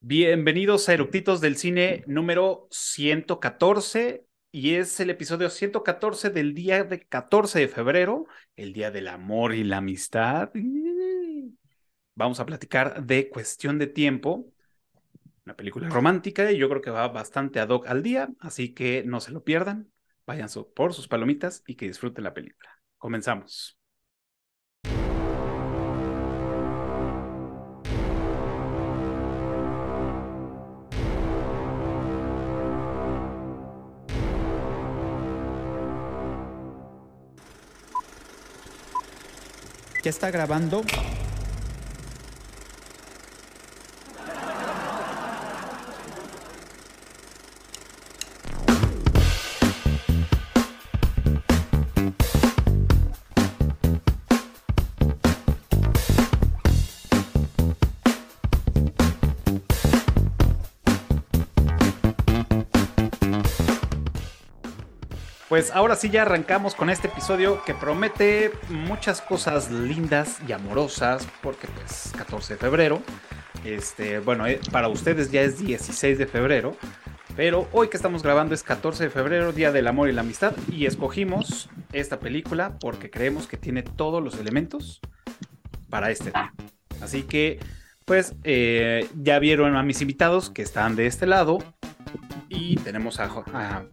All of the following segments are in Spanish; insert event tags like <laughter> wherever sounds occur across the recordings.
Bienvenidos a Eructitos del Cine número 114 y es el episodio 114 del día de 14 de febrero, el día del amor y la amistad. Vamos a platicar de Cuestión de Tiempo, una película romántica y yo creo que va bastante ad hoc al día, así que no se lo pierdan, vayan por sus palomitas y que disfruten la película. Comenzamos. ¿Ya está grabando? Pues ahora sí ya arrancamos con este episodio que promete muchas cosas lindas y amorosas, porque pues 14 de febrero, este, bueno, eh, para ustedes ya es 16 de febrero, pero hoy que estamos grabando es 14 de febrero, Día del Amor y la Amistad, y escogimos esta película porque creemos que tiene todos los elementos para este día. Así que, pues, eh, ya vieron a mis invitados que están de este lado, y tenemos a, a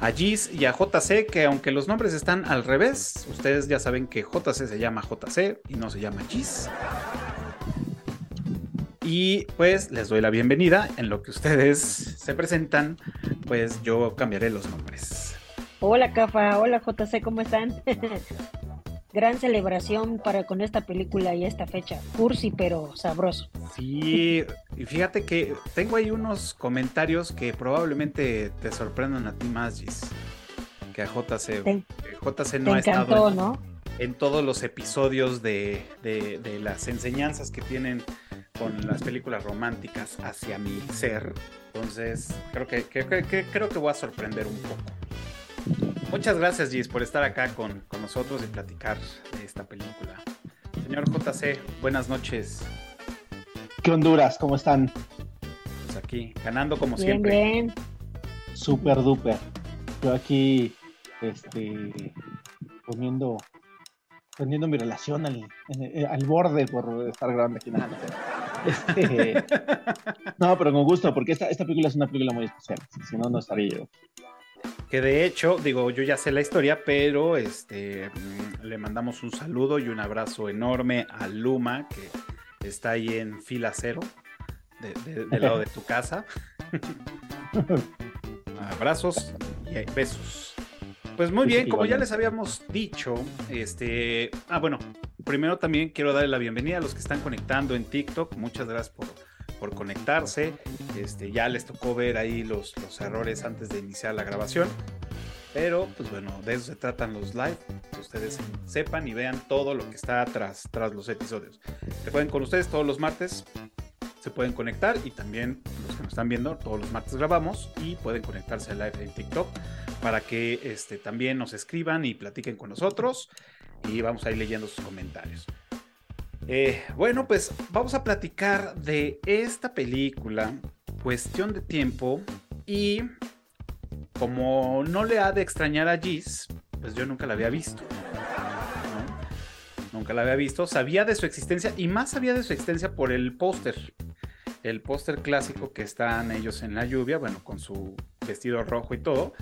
a Gis y a JC, que aunque los nombres están al revés, ustedes ya saben que JC se llama JC y no se llama Gis. Y pues les doy la bienvenida. En lo que ustedes se presentan, pues yo cambiaré los nombres. Hola Cafa, hola JC, ¿cómo están? <laughs> gran celebración para con esta película y esta fecha. Cursi, pero sabroso. Sí, y fíjate que tengo ahí unos comentarios que probablemente te sorprendan a ti más, Gis, que a JC. JC no ha estado en, en, todos los episodios de, de, las enseñanzas que tienen con las películas románticas hacia mi ser. Entonces, creo que, creo que voy a sorprender un poco. Muchas gracias, Gis, por estar acá con, nosotros y platicar de esta película. Señor JC, buenas noches. ¿Qué Honduras? ¿Cómo están? Pues aquí, ganando como siempre. Bien. Super duper. Yo aquí, este, poniendo, poniendo mi relación al, al borde por estar grabando aquí. Nada, este, <laughs> no, pero con gusto, porque esta, esta película es una película muy especial. Si no, no estaría yo que de hecho, digo, yo ya sé la historia, pero este mm, le mandamos un saludo y un abrazo enorme a Luma, que está ahí en fila cero, del lado de tu casa. <laughs> Abrazos y besos. Pues muy bien, como ya les habíamos dicho, este, ah bueno, primero también quiero darle la bienvenida a los que están conectando en TikTok. Muchas gracias por por conectarse. Este, ya les tocó ver ahí los, los errores antes de iniciar la grabación. Pero, pues bueno, de eso se tratan los live, que ustedes sepan y vean todo lo que está tras, tras los episodios. Se pueden con ustedes todos los martes, se pueden conectar y también los que nos están viendo, todos los martes grabamos y pueden conectarse al live en TikTok para que este, también nos escriban y platiquen con nosotros y vamos a ir leyendo sus comentarios. Eh, bueno, pues vamos a platicar de esta película, Cuestión de Tiempo, y como no le ha de extrañar a Gis, pues yo nunca la había visto. Nunca la había visto, sabía de su existencia y más sabía de su existencia por el póster. El póster clásico que están ellos en la lluvia, bueno, con su vestido rojo y todo.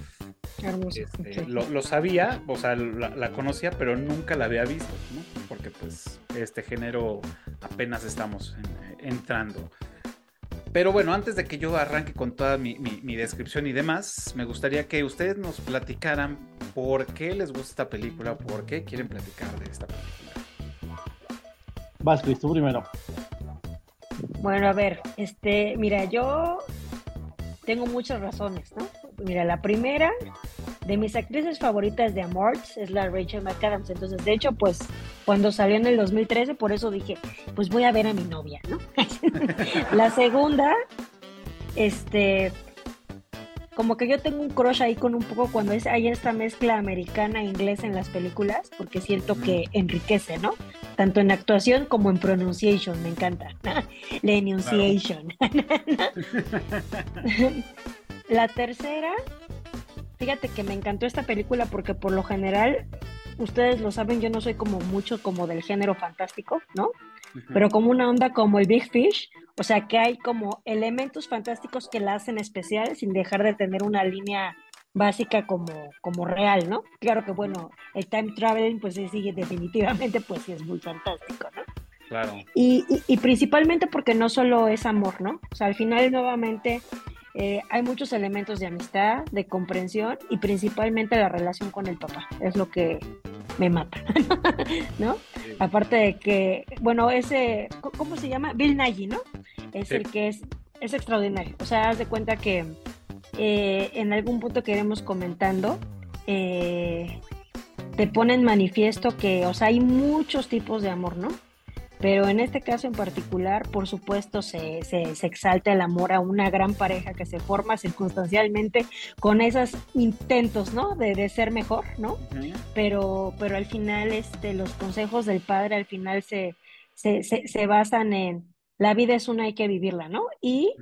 Este, lo, sabía, o sea, la, conocía, pero nunca la había visto, ¿no? Porque pues este género apenas estamos entrando. Pero bueno, antes de que yo arranque con toda mi, descripción y demás, me gustaría que ustedes nos platicaran por qué les gusta esta película, por qué quieren platicar de esta película. Vas, tú primero. Bueno, a ver, este, mira, yo tengo muchas razones, ¿no? Mira, la primera de mis actrices favoritas de Amorts es la Rachel McAdams. Entonces, de hecho, pues cuando salió en el 2013, por eso dije, pues voy a ver a mi novia, ¿no? <laughs> la segunda, este, como que yo tengo un crush ahí con un poco cuando es, hay esta mezcla americana e inglesa en las películas, porque siento que enriquece, ¿no? Tanto en actuación como en pronunciation, me encanta. <laughs> La enunciation. La tercera, fíjate que me encantó esta película porque por lo general, ustedes lo saben, yo no soy como mucho como del género fantástico, ¿no? Pero como una onda como el Big Fish, o sea que hay como elementos fantásticos que la hacen especial sin dejar de tener una línea básica como, como real, ¿no? Claro que bueno, el time traveling pues sí, sigue definitivamente pues sí es muy fantástico, ¿no? Claro. Y, y, principalmente porque no solo es amor, ¿no? O sea, al final nuevamente eh, hay muchos elementos de amistad, de comprensión y principalmente la relación con el papá. Es lo que me mata, <laughs> ¿no? Aparte de que, bueno, ese, ¿cómo se llama? Bill Nighy, ¿no? Es el que es, es extraordinario. O sea, haz de cuenta que eh, en algún punto que iremos comentando, eh, te pone en manifiesto que, o sea, hay muchos tipos de amor, ¿no? Pero en este caso en particular, por supuesto, se, se, exalta el amor a una gran pareja que se forma circunstancialmente con esos intentos, ¿no? De, de ser mejor, ¿no? pero, pero al final, este, los consejos del padre al final se, se, se basan en, la vida es una, hay que vivirla, ¿no? Y,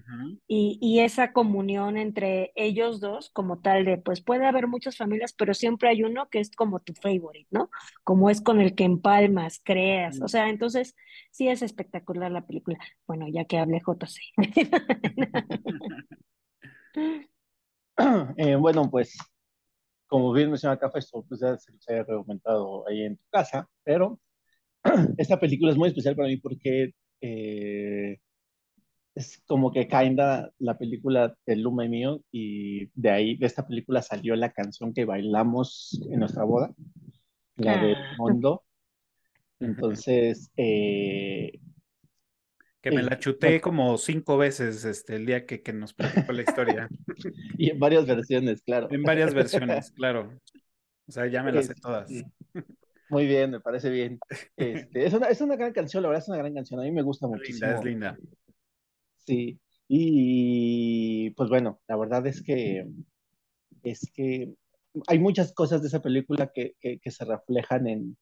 y, esa comunión entre ellos dos, como tal de, pues puede haber muchas familias, pero siempre hay uno que es como tu favorite, ¿no? Como es con el que empalmas, creas, o sea, entonces sí es espectacular la película. Bueno, ya que hablé JC. <laughs> eh, bueno, pues como bien menciona Café, esto pues ya se los he comentado ahí en tu casa, pero <clears throat> esta película es muy especial para mí porque eh, es como que cainda la película de Luma y mío y de ahí, de esta película salió la canción que bailamos en nuestra boda, la de ah. Mondo. <laughs> Entonces, eh, que me la chuté como cinco veces este, el día que, que nos platicó la historia. <laughs> y en varias versiones, claro. En varias versiones, <laughs> claro. O sea, ya me las sé todas. Muy bien, me parece bien. <laughs> Este, es, una, es una gran canción, la verdad es una gran canción. A mí me gusta muchísimo. Linda, es linda. Sí, y pues bueno, la verdad es que es que hay muchas cosas de esa película que, que, se reflejan en,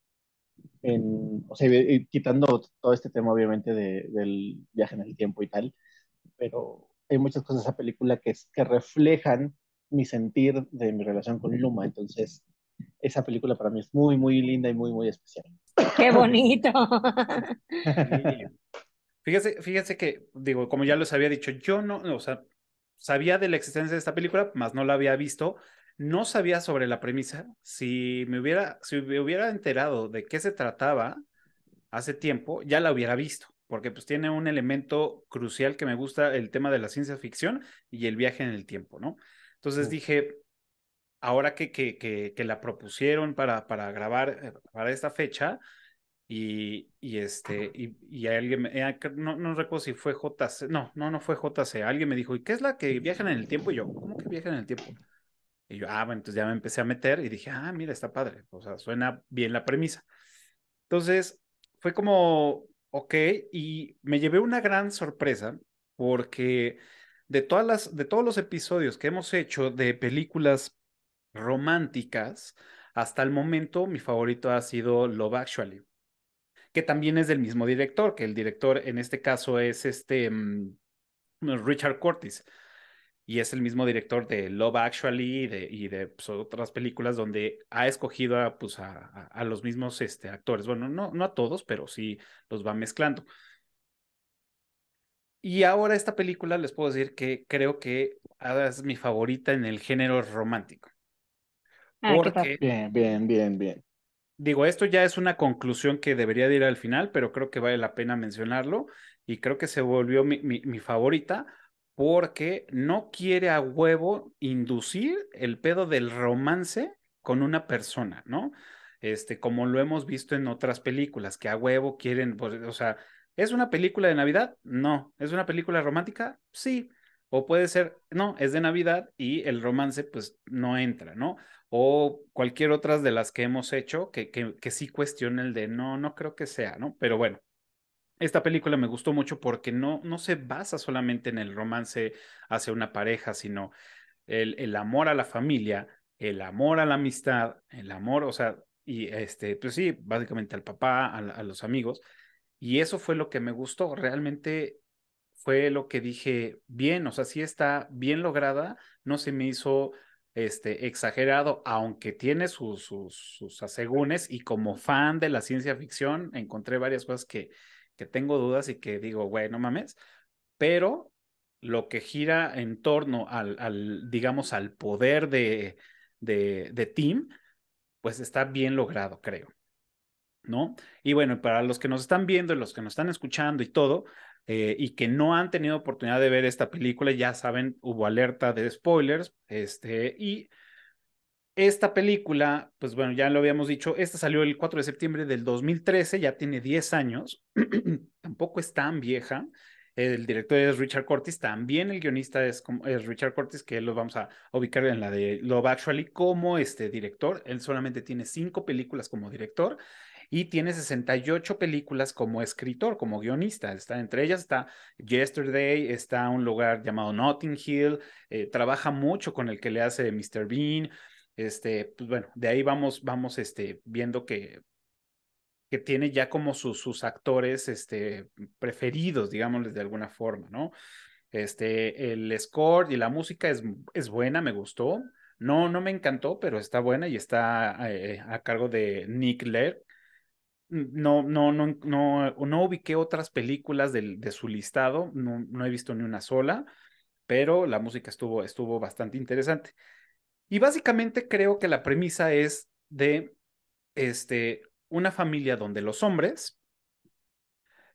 en, o sea, quitando todo este tema obviamente de, del viaje en el tiempo y tal, pero hay muchas cosas de esa película que, que reflejan mi sentir de mi relación con Luma, entonces esa película para mí es muy, muy linda y muy, muy especial. ¡Qué bonito! <laughs> Fíjese, fíjese que, digo, como ya les había dicho, yo no, o sea, sabía de la existencia de esta película, más no la había visto, no sabía sobre la premisa. Si me hubiera, si me hubiera enterado de qué se trataba hace tiempo, ya la hubiera visto, porque pues tiene un elemento crucial que me gusta, el tema de la ciencia ficción y el viaje en el tiempo, ¿no? Entonces dije, ahora que, que, que, la propusieron para, para grabar eh, para esta fecha, y, y este, y, y alguien, eh, no, no recuerdo si fue JC, no, no, no fue JC, alguien me dijo, ¿y qué es la que viaja en el tiempo? Y yo, ¿cómo que viaja en el tiempo? Y yo, ah, bueno, entonces ya me empecé a meter y dije, ah, mira, está padre, o sea, suena bien la premisa. Entonces, fue como, ok, y me llevé una gran sorpresa porque de todas las, de todos los episodios que hemos hecho de películas románticas, hasta el momento mi favorito ha sido Love Actually, que también es del mismo director, que el director en este caso es este mm, Richard Curtis. Y es el mismo director de Love Actually y de, y de pues, otras películas donde ha escogido a, pues, los mismos este, actores. Bueno, no, no a todos, pero sí los va mezclando. Y ahora esta película les puedo decir que creo que es mi favorita en el género romántico. Ah, porque, bien, bien, bien, bien. Digo, esto ya es una conclusión que debería de ir al final, pero creo que vale la pena mencionarlo y creo que se volvió mi, mi, favorita porque no quiere a huevo inducir el pedo del romance con una persona, ¿no? Este, como lo hemos visto en otras películas, que a huevo quieren, pues, o sea, ¿es una película de Navidad? No. ¿Es una película romántica? Sí. O puede ser, no, es de Navidad y el romance pues no entra, ¿no? O cualquier otra de las que hemos hecho que, que, sí cuestiona el de no, no creo que sea, ¿no? Pero bueno, esta película me gustó mucho porque no, no se basa solamente en el romance hacia una pareja, sino el, el amor a la familia, el amor a la amistad, el amor, o sea, y este, pues sí, básicamente al papá, a, los amigos. Y eso fue lo que me gustó. Realmente fue lo que dije, bien, o sea, sí está bien lograda, no se me hizo este, exagerado, aunque tiene sus, sus, asegúnes y como fan de la ciencia ficción encontré varias cosas que, que tengo dudas y que digo, güey, no mames, pero lo que gira en torno al, al digamos, al poder de, de, de Tim, pues está bien logrado, creo. ¿No? Y bueno, para los que nos están viendo y los que nos están escuchando y todo, eh, y que no han tenido oportunidad de ver esta película, ya saben, hubo alerta de spoilers, este, y esta película, pues bueno, ya lo habíamos dicho, esta salió el 4 de septiembre del 2013, ya tiene 10 años, <clears throat> tampoco es tan vieja, el director es Richard Curtis, también el guionista es, Richard Curtis, que lo vamos a ubicar en la de Love Actually como este director. Él solamente tiene cinco películas como director y tiene 68 películas como escritor, como guionista. Está, entre ellas está Yesterday, está un lugar llamado Notting Hill, eh, trabaja mucho con el que le hace Mr. Bean. Este, pues bueno, de ahí vamos, vamos este, viendo que que tiene ya como sus, sus actores este, preferidos, digámosles de alguna forma, ¿no? Este, el score y la música es, es buena, me gustó. No, no me encantó, pero está buena y está eh, a cargo de Nick Laird. No, no, no, no, no ubiqué otras películas de, de su listado, no, no, he visto ni una sola, pero la música estuvo, estuvo bastante interesante. Y básicamente creo que la premisa es de este, una familia donde los hombres,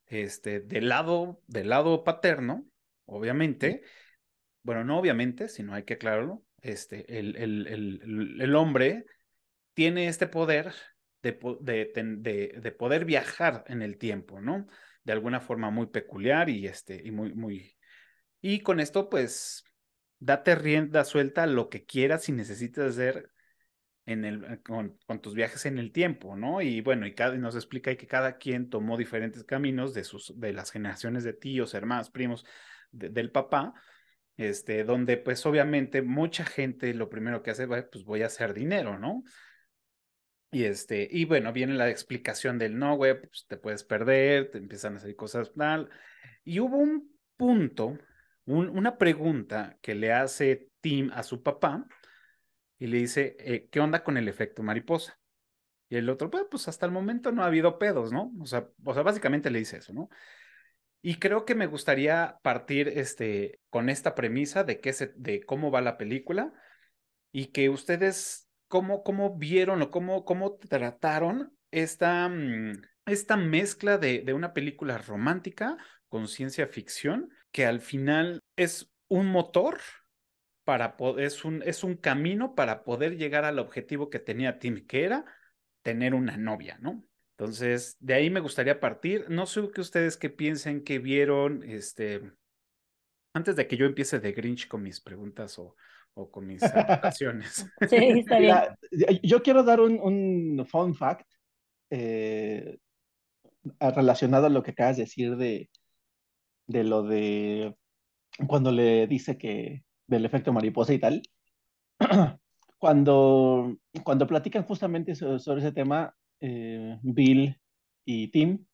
este, del lado, del lado paterno, obviamente, bueno, no obviamente, sino hay que aclararlo, este, el, el, el, el hombre tiene este poder de, de, de, poder viajar en el tiempo, ¿no? De alguna forma muy peculiar y, este, y muy, muy... Y con esto, pues, date rienda suelta lo que quieras y necesitas hacer en el, eh, con, tus viajes en el tiempo, ¿no? Y bueno, y, cada, nos explica que cada quien tomó diferentes caminos de, sus, de las generaciones de tíos, hermanos, primos del papá, este, donde pues obviamente mucha gente lo primero que hace, pues voy a hacer dinero, ¿no? Y este, y bueno, viene la explicación del no, güey, pues te puedes perder, te empiezan a hacer cosas tal. Y hubo un punto, una pregunta que le hace Tim a su papá, y le dice, eh, ¿qué onda con el efecto mariposa? Y el otro, pues, pues hasta el momento no ha habido pedos, ¿no? O sea, o sea, básicamente le dice eso, ¿no? Y creo que me gustaría partir este, con esta premisa de, qué se, de cómo va la película y que ustedes, cómo, cómo vieron o cómo, cómo trataron esta, mm, esta mezcla de, de una película romántica con ciencia ficción, que al final es un motor para es un, es un camino para poder llegar al objetivo que tenía Tim, que era tener una novia, ¿no? Entonces, de ahí me gustaría partir. No sé que ustedes qué piensen, qué vieron, este, antes de que yo empiece de Grinch con mis preguntas o, o con mis aplicaciones. <laughs> Sí, está bien. yo quiero dar un, un fun fact eh, relacionado a lo que acabas de decir de, de lo de cuando le dice que del efecto mariposa y tal, <clears throat> cuando, cuando platican justamente sobre, ese tema, eh, Bill y Tim,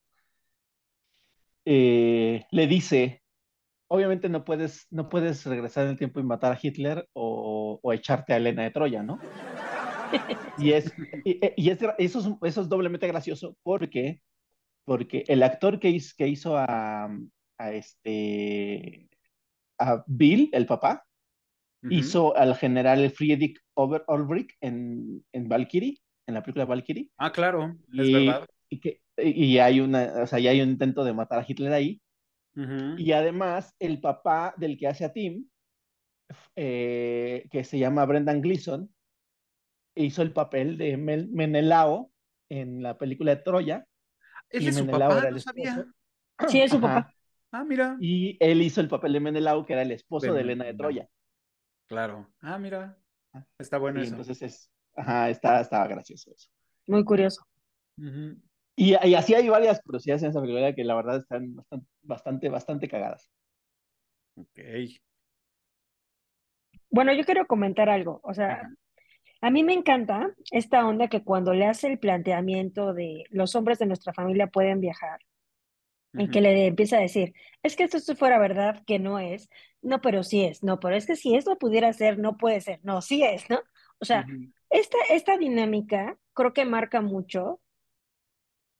eh, le dice, obviamente no puedes, no puedes regresar en el tiempo y matar a Hitler o, o echarte a Elena de Troya, ¿no? <laughs> y es, y, es, eso, es, eso es doblemente gracioso porque, porque el actor que hizo, que hizo a, a, este, a Bill, el papá, Hizo al general Friedrich Over en, en Valkyrie, en la película Valkyrie. Ah, claro, es verdad. Y, que, y hay una, o sea, ya hay un intento de matar a Hitler ahí. Y además, el papá del que hace a Tim, eh, que se llama Brendan Gleeson, hizo el papel de Menelao en la película de Troya. ¿Es de su papá? No sabía. <clears throat> Sí, es su papá. Ah, mira. Y él hizo el papel de Menelao, que era el esposo de Elena de Troya. Claro. Ah, mira. Está bueno eso. Entonces es, ajá, está, está gracioso eso. Muy curioso. Y, y, así hay varias curiosidades en esa película que la verdad están bastante, bastante, bastante cagadas. Ok. Bueno, yo quiero comentar algo. O sea, A mí me encanta esta onda que cuando le hace el planteamiento de los hombres de nuestra familia pueden viajar y que le empieza a decir, es que esto si fuera verdad, que no es, no, pero sí es, no, pero es que si esto pudiera ser, no puede ser, no, sí es, ¿no? O sea, esta, esta dinámica creo que marca mucho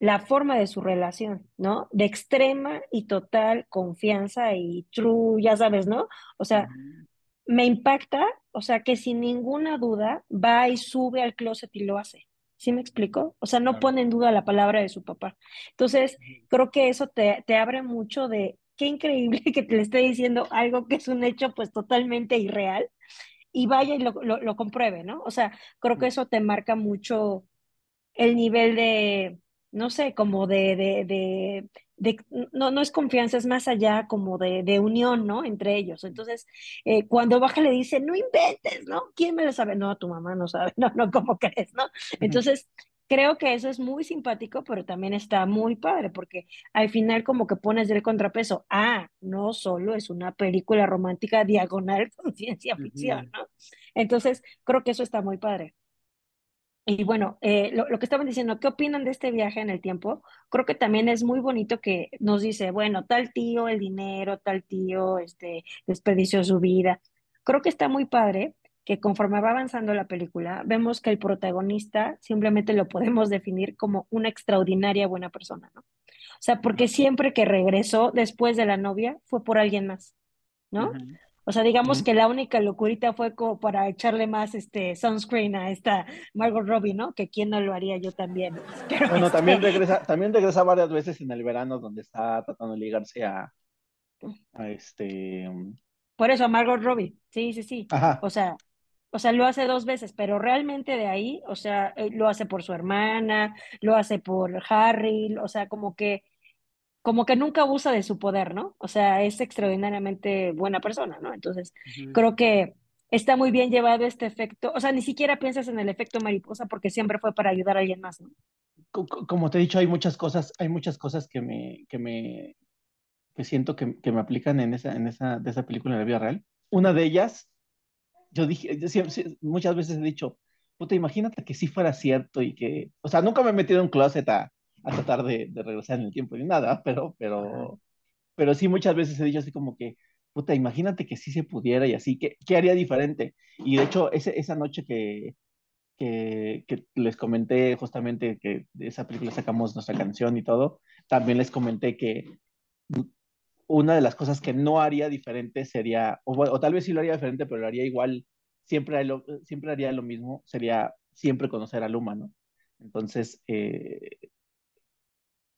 la forma de su relación, ¿no? De extrema y total confianza y true, ya sabes, ¿no? O sea, me impacta, o sea, que sin ninguna duda va y sube al closet y lo hace. ¿Sí me explico? O sea, no pone en duda la palabra de su papá. Entonces, creo que eso te, te abre mucho de qué increíble <laughs> que te le esté diciendo algo que es un hecho pues totalmente irreal y vaya y lo, lo, compruebe, ¿no? O sea, creo que eso te marca mucho el nivel de, no sé, como de, de, de, de, no, no es confianza, es más allá como de, de unión, ¿no? Entre ellos. Entonces, eh, cuando baja le dice, no inventes, ¿no? ¿Quién me lo sabe? No, tu mamá no sabe, <laughs> no, no, ¿cómo crees, no? Entonces, creo que eso es muy simpático, pero también está muy padre, porque al final como que pones del contrapeso, ah, no solo es una película romántica diagonal con ciencia ficción, ¿no? Entonces, creo que eso está muy padre. Y bueno, eh, lo, lo, que estaban diciendo, ¿qué opinan de este viaje en el tiempo? Creo que también es muy bonito que nos dice, bueno, tal tío, el dinero, tal tío, este, desperdició su vida. Creo que está muy padre que conforme va avanzando la película, vemos que el protagonista simplemente lo podemos definir como una extraordinaria buena persona, ¿no? O sea, porque siempre que regresó después de la novia fue por alguien más, ¿no? O sea, digamos que la única locurita fue como para echarle más este sunscreen a esta Margot Robbie, ¿no? Que quién no lo haría yo también. <laughs> bueno, también este regresa, también regresa varias veces en el verano donde está tratando de ligarse a, a este. Por eso a Margot Robbie, sí, sí, sí. Ajá. O sea, o sea, lo hace dos veces, pero realmente de ahí, o sea, eh, lo hace por su hermana, lo hace por Harry, o sea, como que como que nunca abusa de su poder, ¿no? O sea, es extraordinariamente buena persona, ¿no? Entonces, creo que está muy bien llevado este efecto, o sea, ni siquiera piensas en el efecto mariposa porque siempre fue para ayudar a alguien más, ¿no? Como te he dicho, hay muchas cosas, hay muchas cosas que me, que me, que siento que, que me aplican en esa, en esa, de esa película en la vida real. Una de ellas, yo dije, muchas veces he dicho, puta, imagínate que sí fuera cierto y que, o sea, nunca me he metido en un closet a, a tratar de, de, regresar en el tiempo ni nada, pero, pero, pero sí muchas veces he dicho así como que, puta, imagínate que sí se pudiera y así, ¿qué, qué haría diferente? Y de hecho, ese, esa noche que, que, que, les comenté justamente que de esa película sacamos nuestra canción y todo, también les comenté que una de las cosas que no haría diferente sería, o, o tal vez sí lo haría diferente, pero lo haría igual, siempre, lo, siempre haría lo mismo, sería siempre conocer a Luma, ¿no? Entonces, eh,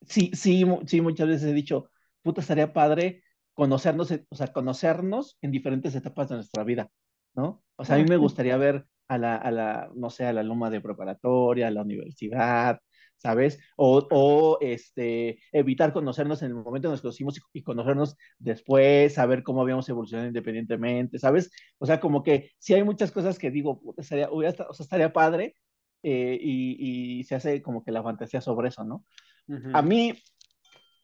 sí, sí, sí, muchas veces he dicho, puta, estaría padre conocernos, o sea, conocernos en diferentes etapas de nuestra vida, ¿no? O sea, a mí me gustaría ver a la, a la no sé, a la Luma de preparatoria, a la universidad, ¿sabes? O, o, este, evitar conocernos en el momento en que nos conocimos y, conocernos después, saber cómo habíamos evolucionado independientemente, ¿sabes? O sea, como que sí hay muchas cosas que digo, puta, estaría, o sea, estaría padre eh, y, y, se hace como que la fantasía sobre eso, ¿no? A mí,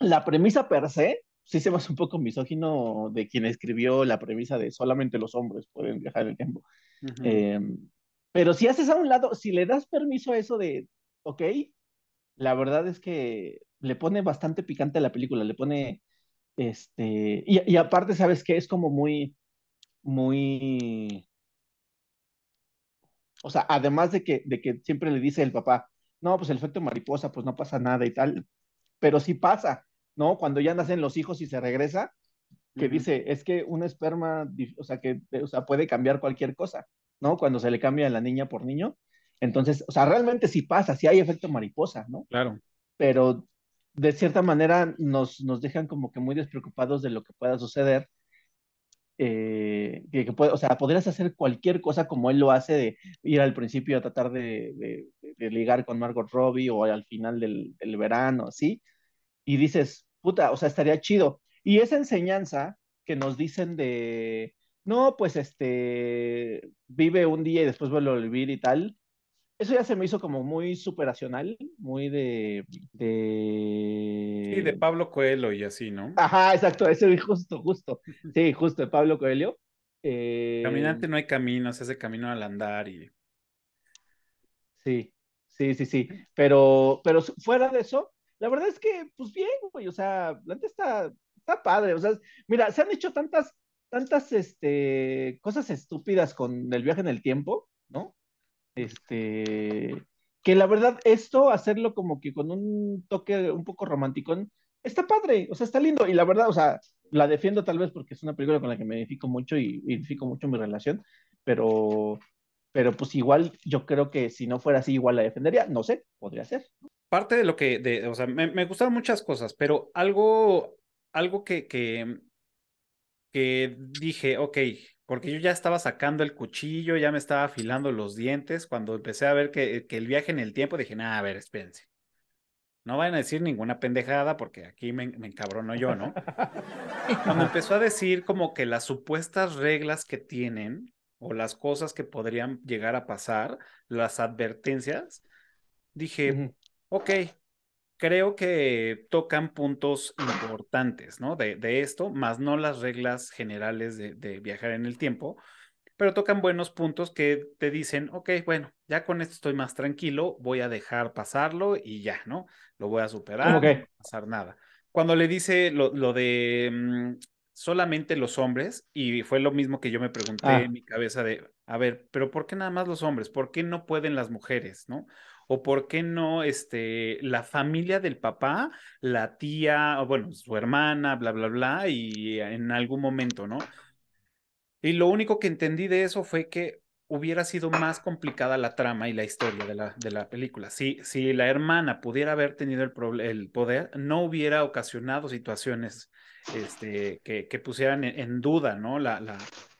la premisa per se, sí se me hace un poco misógino de quien escribió la premisa de solamente los hombres pueden viajar en el tiempo. Em, pero si haces a un lado, si le das permiso a eso de, ok, la verdad es que le pone bastante picante a la película, le pone, este, y, y aparte, ¿sabes que Es como muy, muy, o sea, además de que, de que siempre le dice el papá, no, pues el efecto mariposa, pues no pasa nada y tal, pero sí pasa, ¿no? Cuando ya nacen los hijos y se regresa, que dice, es que un esperma, o sea, que o sea, puede cambiar cualquier cosa, ¿no? Cuando se le cambia a la niña por niño. Entonces, o sea, realmente sí pasa, sí hay efecto mariposa, ¿no? Claro. Pero de cierta manera nos, nos dejan como que muy despreocupados de lo que pueda suceder eh, que, puede, o sea, podrías hacer cualquier cosa como él lo hace, de ir al principio a tratar de, ligar con Margot Robbie o al final del, del, verano, ¿sí? Y dices, puta, o sea, estaría chido. Y esa enseñanza que nos dicen de, no, pues este, vive un día y después vuelve a vivir y tal, eso ya se me hizo como muy superacional, muy de, de... Sí, de Pablo Coelho y así, ¿no? Ajá, exacto, ese <laughs> justo, justo. Sí, justo, de Pablo Coelho. Eh... Caminante no hay camino, se hace camino al andar y... Sí, sí, sí, sí. Pero, pero fuera de eso, la verdad es que, pues bien, güey, o sea, la gente está, está padre. O sea, mira, se han hecho tantas, tantas, este, cosas estúpidas con el viaje en el tiempo, ¿no? Este, que la verdad, esto, hacerlo como que con un toque un poco romántico, está padre, o sea, está lindo. Y la verdad, o sea, la defiendo tal vez porque es una película con la que me identifico mucho y identifico mucho mi relación, pero, pero pues igual yo creo que si no fuera así, igual la defendería, no sé, podría ser. Parte de lo que, de, o sea, me, gustaron muchas cosas, pero algo, algo que, que, que dije, ok, porque yo ya estaba sacando el cuchillo, ya me estaba afilando los dientes, cuando empecé a ver que, que el viaje en el tiempo, dije, nada, a ver, espérense. No vayan a decir ninguna pendejada porque aquí me, me encabrono yo, ¿no? Cuando <laughs> empezó a decir como que las supuestas reglas que tienen o las cosas que podrían llegar a pasar, las advertencias, dije, ok, creo que tocan puntos importantes, ¿no? De, de esto, más no las reglas generales de, de, viajar en el tiempo, pero tocan buenos puntos que te dicen, ok, bueno, ya con esto estoy más tranquilo, voy a dejar pasarlo y ya, ¿no? Lo voy a superar, okay. no va a pasar nada. Cuando le dice lo, lo de mmm, solamente los hombres, y fue lo mismo que yo me pregunté ah. en mi cabeza de, a ver, pero ¿por qué nada más los hombres? ¿Por qué no pueden las mujeres, no? O por qué no este, la familia del papá, la tía, o bueno, su hermana, bla, bla, bla, y en algún momento, ¿no? Y lo único que entendí de eso fue que hubiera sido más complicada la trama y la historia de la, de la película. Si, si la hermana pudiera haber tenido el, el poder, no hubiera ocasionado situaciones este, que, que pusieran en, en, duda ¿no? la,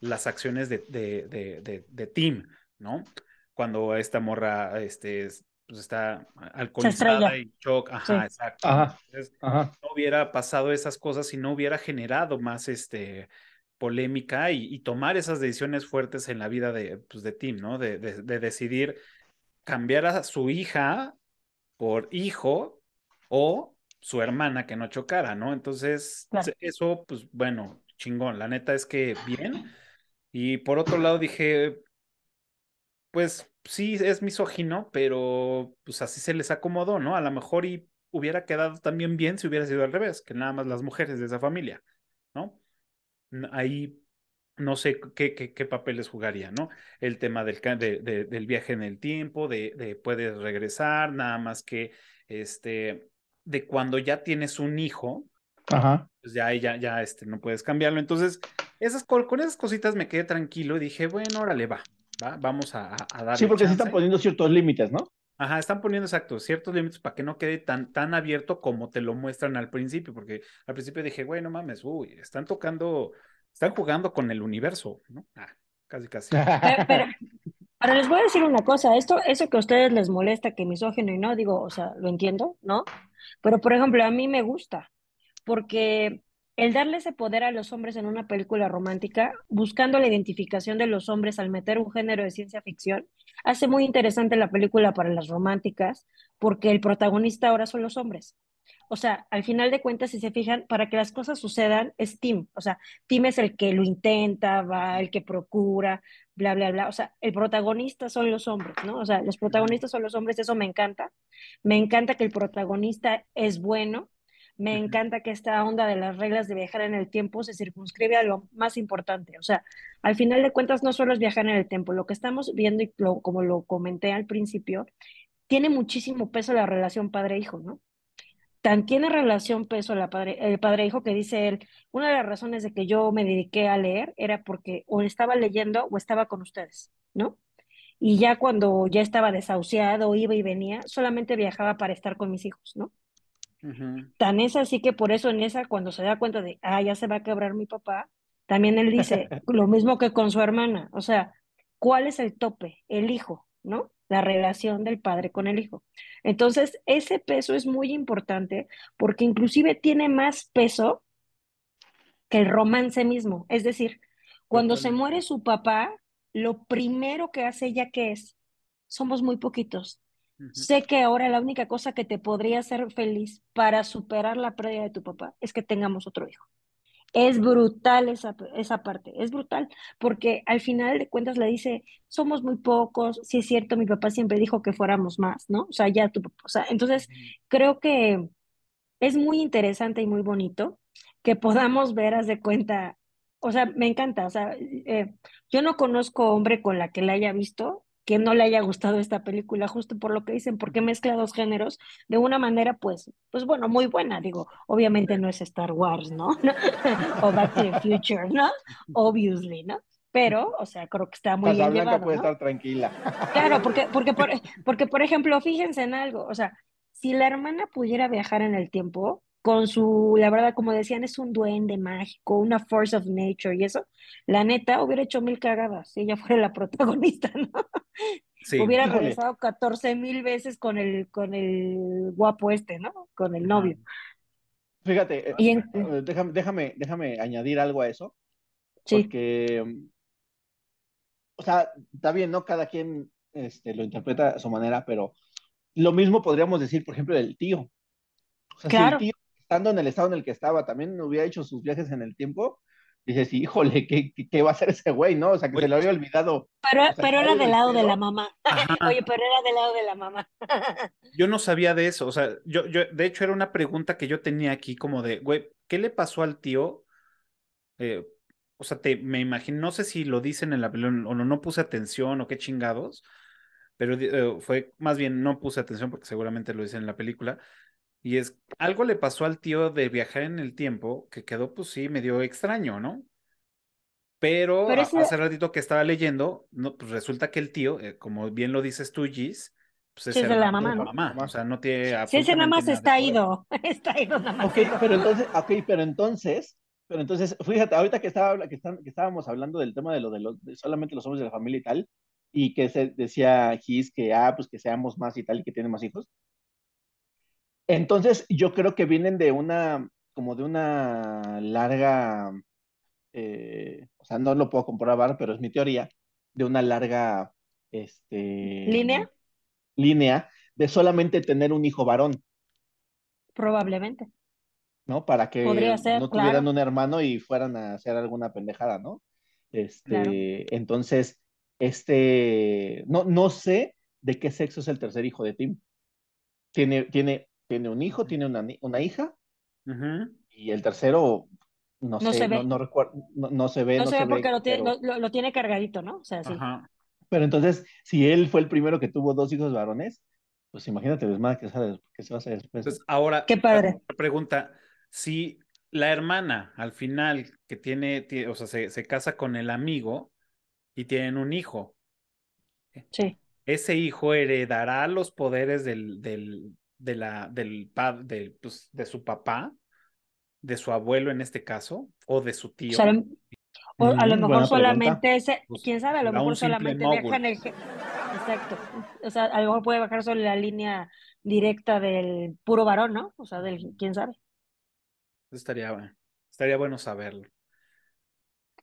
las acciones de, de, de, de, Tim, ¿no? Cuando esta morra este, pues está alcoholizada y shock, ajá, sí. exacto. Ajá, Entonces, ajá. no hubiera pasado esas cosas y no hubiera generado más este polémica y, y, tomar esas decisiones fuertes en la vida de, pues, de Tim, ¿no? De, de, de, decidir cambiar a su hija por hijo o su hermana que no chocara, ¿no? Entonces, claro. eso, pues bueno, chingón. La neta es que bien. Y por otro lado dije, pues sí, es misógino, pero pues así se les acomodó, ¿no? A lo mejor y hubiera quedado también bien si hubiera sido al revés, que nada más las mujeres de esa familia, ¿no? Ahí no sé qué, qué, qué papeles jugaría, ¿no? El tema del, de, de, del viaje en el tiempo, de, de, puedes regresar, nada más que este, de cuando ya tienes un hijo, Ajá. pues ya, ya, ya este, no puedes cambiarlo. Entonces, esas, con esas cositas me quedé tranquilo y dije, bueno, órale, va, ¿va? vamos a, a dar. Sí, porque se están poniendo ciertos límites, ¿no? Ajá, están poniendo exacto, ciertos límites para que no quede tan, tan abierto como te lo muestran al principio, porque al principio dije, güey, no mames, uy, están tocando, están jugando con el universo, ¿no? Ah, casi, casi. <laughs> Pero, pero, ahora les voy a decir una cosa, esto, eso que a ustedes les molesta, que misógeno y no, digo, o sea, lo entiendo, ¿no? Pero, por ejemplo, a mí me gusta, porque el darle ese poder a los hombres en una película romántica, buscando la identificación de los hombres al meter un género de ciencia ficción, hace muy interesante la película para las románticas, porque el protagonista ahora son los hombres. O sea, al final de cuentas, si se fijan, para que las cosas sucedan es Tim. O sea, Tim es el que lo intenta, va, el que procura, bla, bla, bla. O sea, el protagonista son los hombres, ¿no? O sea, los protagonistas son los hombres, eso me encanta. Me encanta que el protagonista es bueno, me encanta que esta onda de las reglas de viajar en el tiempo se circunscribe a lo más importante. O sea, al final de cuentas no solo es viajar en el tiempo, lo que estamos viendo y lo, como lo comenté al principio, tiene muchísimo peso la relación padre-hijo, ¿no? Tan tiene relación peso la padre, el padre-hijo que dice él, una de las razones de que yo me dediqué a leer era porque o estaba leyendo o estaba con ustedes, ¿no? Y ya cuando ya estaba desahuciado, iba y venía, solamente viajaba para estar con mis hijos, ¿no? Uh -huh. Tan es así que por eso en esa, cuando se da cuenta de, ah, ya se va a quebrar mi papá, también él dice <laughs> lo mismo que con su hermana. O sea, ¿cuál es el tope? El hijo, ¿no? La relación del padre con el hijo. Entonces, ese peso es muy importante porque inclusive tiene más peso que el romance mismo. Es decir, cuando se muere su papá, lo primero que hace ella que es, somos muy poquitos, Sé que ahora la única cosa que te podría hacer feliz para superar la pérdida de tu papá es que tengamos otro hijo. Es brutal esa, esa parte, es brutal, porque al final de cuentas le dice, somos muy pocos, si es cierto, mi papá siempre dijo que fuéramos más, ¿no? O sea, ya tu o sea, entonces creo que es muy interesante y muy bonito que podamos ver, haz de cuenta, o sea, me encanta, o sea, eh, yo no conozco hombre con la que la haya visto que no le haya gustado esta película, justo por lo que dicen, porque mezcla dos géneros de una manera, pues, pues bueno, muy buena. Digo, obviamente no es Star Wars, ¿no? <laughs> o Back to the Future, ¿no? Obviously, ¿no? Pero, o sea, creo que está muy bien llevado, puede estar tranquila. <laughs> Claro, porque, porque, por, porque, por ejemplo, fíjense en algo, o sea, si la hermana pudiera viajar en el tiempo, con su, la verdad, como decían, es un duende mágico, una force of nature y eso, la neta hubiera hecho mil cagadas si ella fuera la <laughs> protagonista, ¿no? Sí. Hubiera regresado 14 mil veces con el, con el guapo este, ¿no? Con el novio. Fíjate, eh, eh, déjame, déjame, déjame añadir algo a eso. Sí. Porque, mm, o sea, está bien, ¿no? Cada quien este, lo interpreta a su manera, pero lo mismo podríamos decir, por ejemplo, del tío. O sea, claro. si el tío estando en el estado en el que estaba, también hubiera hecho sus viajes en el tiempo, dices, híjole, ¿qué, qué, va a hacer ese güey, no? O sea, que se lo había olvidado. Pero, pero era del lado de la mamá. Oye, pero era del lado de la mamá. <laughs> yo no sabía de eso, o sea, yo, yo, de hecho, era una pregunta que yo tenía aquí como de, güey, ¿qué le pasó al tío? Eh, o sea, te, me imagino, no sé si lo dicen en la película o no, no puse atención o qué chingados, pero eh, fue más bien no puse atención porque seguramente lo dicen en la película, y es, algo le pasó al tío de viajar en el tiempo que quedó, pues sí, medio extraño, ¿no? Pero, hace ratito que estaba leyendo, no, pues resulta que el tío, eh, como bien lo dices tú, Gis, pues es, de la mamá, ¿no? mamá, o sea, no tiene Sí, ese nada más está ido, <laughs> está ido nada más. Ok, pero entonces, okay, pero entonces, pero entonces, fíjate, ahorita que, estaba, que, que estábamos hablando del tema de lo de, los, solamente los hombres de la familia y tal, y que se decía Gis que, ah, pues que seamos más y tal, y que tiene más hijos, entonces, yo creo que vienen de una, como de una larga, eh, o sea, no lo puedo comprobar, pero es mi teoría, de una larga, este... ¿Línea? Línea de solamente tener un hijo varón. Probablemente. ¿No? Para que no tuvieran un hermano y fueran a hacer alguna pendejada, ¿no? Este, entonces, este, no, no sé de qué sexo es el tercer hijo de Tim. Tiene, tiene tiene un hijo, tiene una, una hija, y el tercero, no, sé, no, recuerdo, no, se ve. No, se ve porque lo, tiene, lo, tiene cargadito, ¿no? O sea, sí. Pero entonces, si él fue el primero que tuvo dos hijos varones, pues imagínate, desmadre que, que se va a hacer después. Pues ahora, Qué padre. pregunta, si la hermana al final que tiene, o sea, se, se, casa con el amigo y tienen un hijo. Sí. Ese hijo heredará los poderes del, del, de la, del de, pues, de su papá, de su abuelo en este caso, o de su tío. O, a lo mm, mejor solamente ese, pues, quién sabe, a lo mejor solamente viaja en el exacto. O sea, a lo mejor puede bajar solo la línea directa del puro varón, ¿no? O sea, del quién sabe. Estaría, estaría bueno saberlo.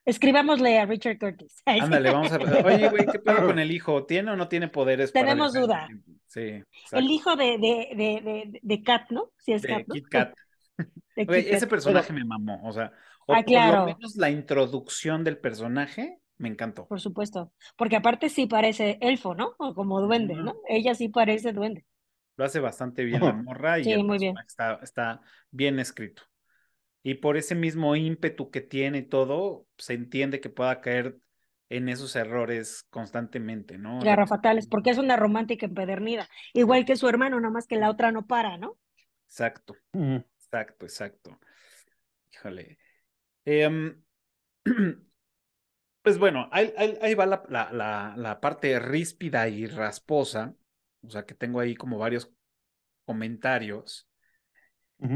Escribámosle a Richard Curtis. <laughs> Ándale, vamos a ver. Oye, güey, ¿qué pedo con el hijo? ¿Tiene o no tiene poderes? Tenemos duda. Sí. El hijo de, de, de, de, Kat, ¿no? Sí, es Kat. Kit Kat. <laughs> ese personaje me mamó. O sea, ah, claro. por lo menos la introducción del personaje me encantó. Por supuesto. Porque aparte sí parece elfo, ¿no? O como duende, ¿no? Ella sí parece duende. Lo hace bastante bien la <laughs> morra y sí, muy bien. Está, está bien escrito. Y por ese mismo ímpetu que tiene y todo, se entiende que pueda caer en esos errores constantemente, ¿no? fatales, porque es una romántica empedernida, igual que su hermano, nada más que la otra no para, ¿no? Exacto, exacto, exacto. Híjole. Em, <clears throat> pues bueno, ahí, va la, la, la, parte ríspida y rasposa, o sea que tengo ahí como varios comentarios.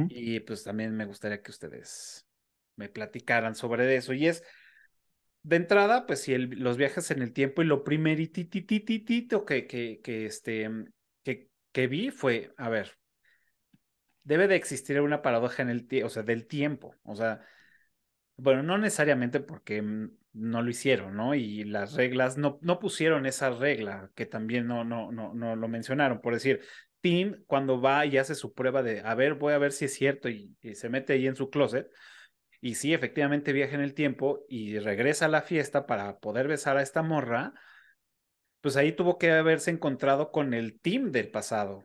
Y pues también me gustaría que ustedes me platicaran sobre eso. Y es, de entrada, pues si los viajes en el tiempo y lo primerititititito que, que, que, este, que, que vi fue, a ver, debe de existir una paradoja en el o sea, del tiempo. O sea, bueno, no necesariamente porque no lo hicieron, ¿no? Y las reglas, no, no pusieron esa regla, que también no, no, no, no lo mencionaron. Por decir, Tim, cuando va y hace su prueba de, a ver, voy a ver si es cierto, y, se mete ahí en su closet, y sí, efectivamente viaja en el tiempo y regresa a la fiesta para poder besar a esta morra, pues ahí tuvo que haberse encontrado con el team del pasado.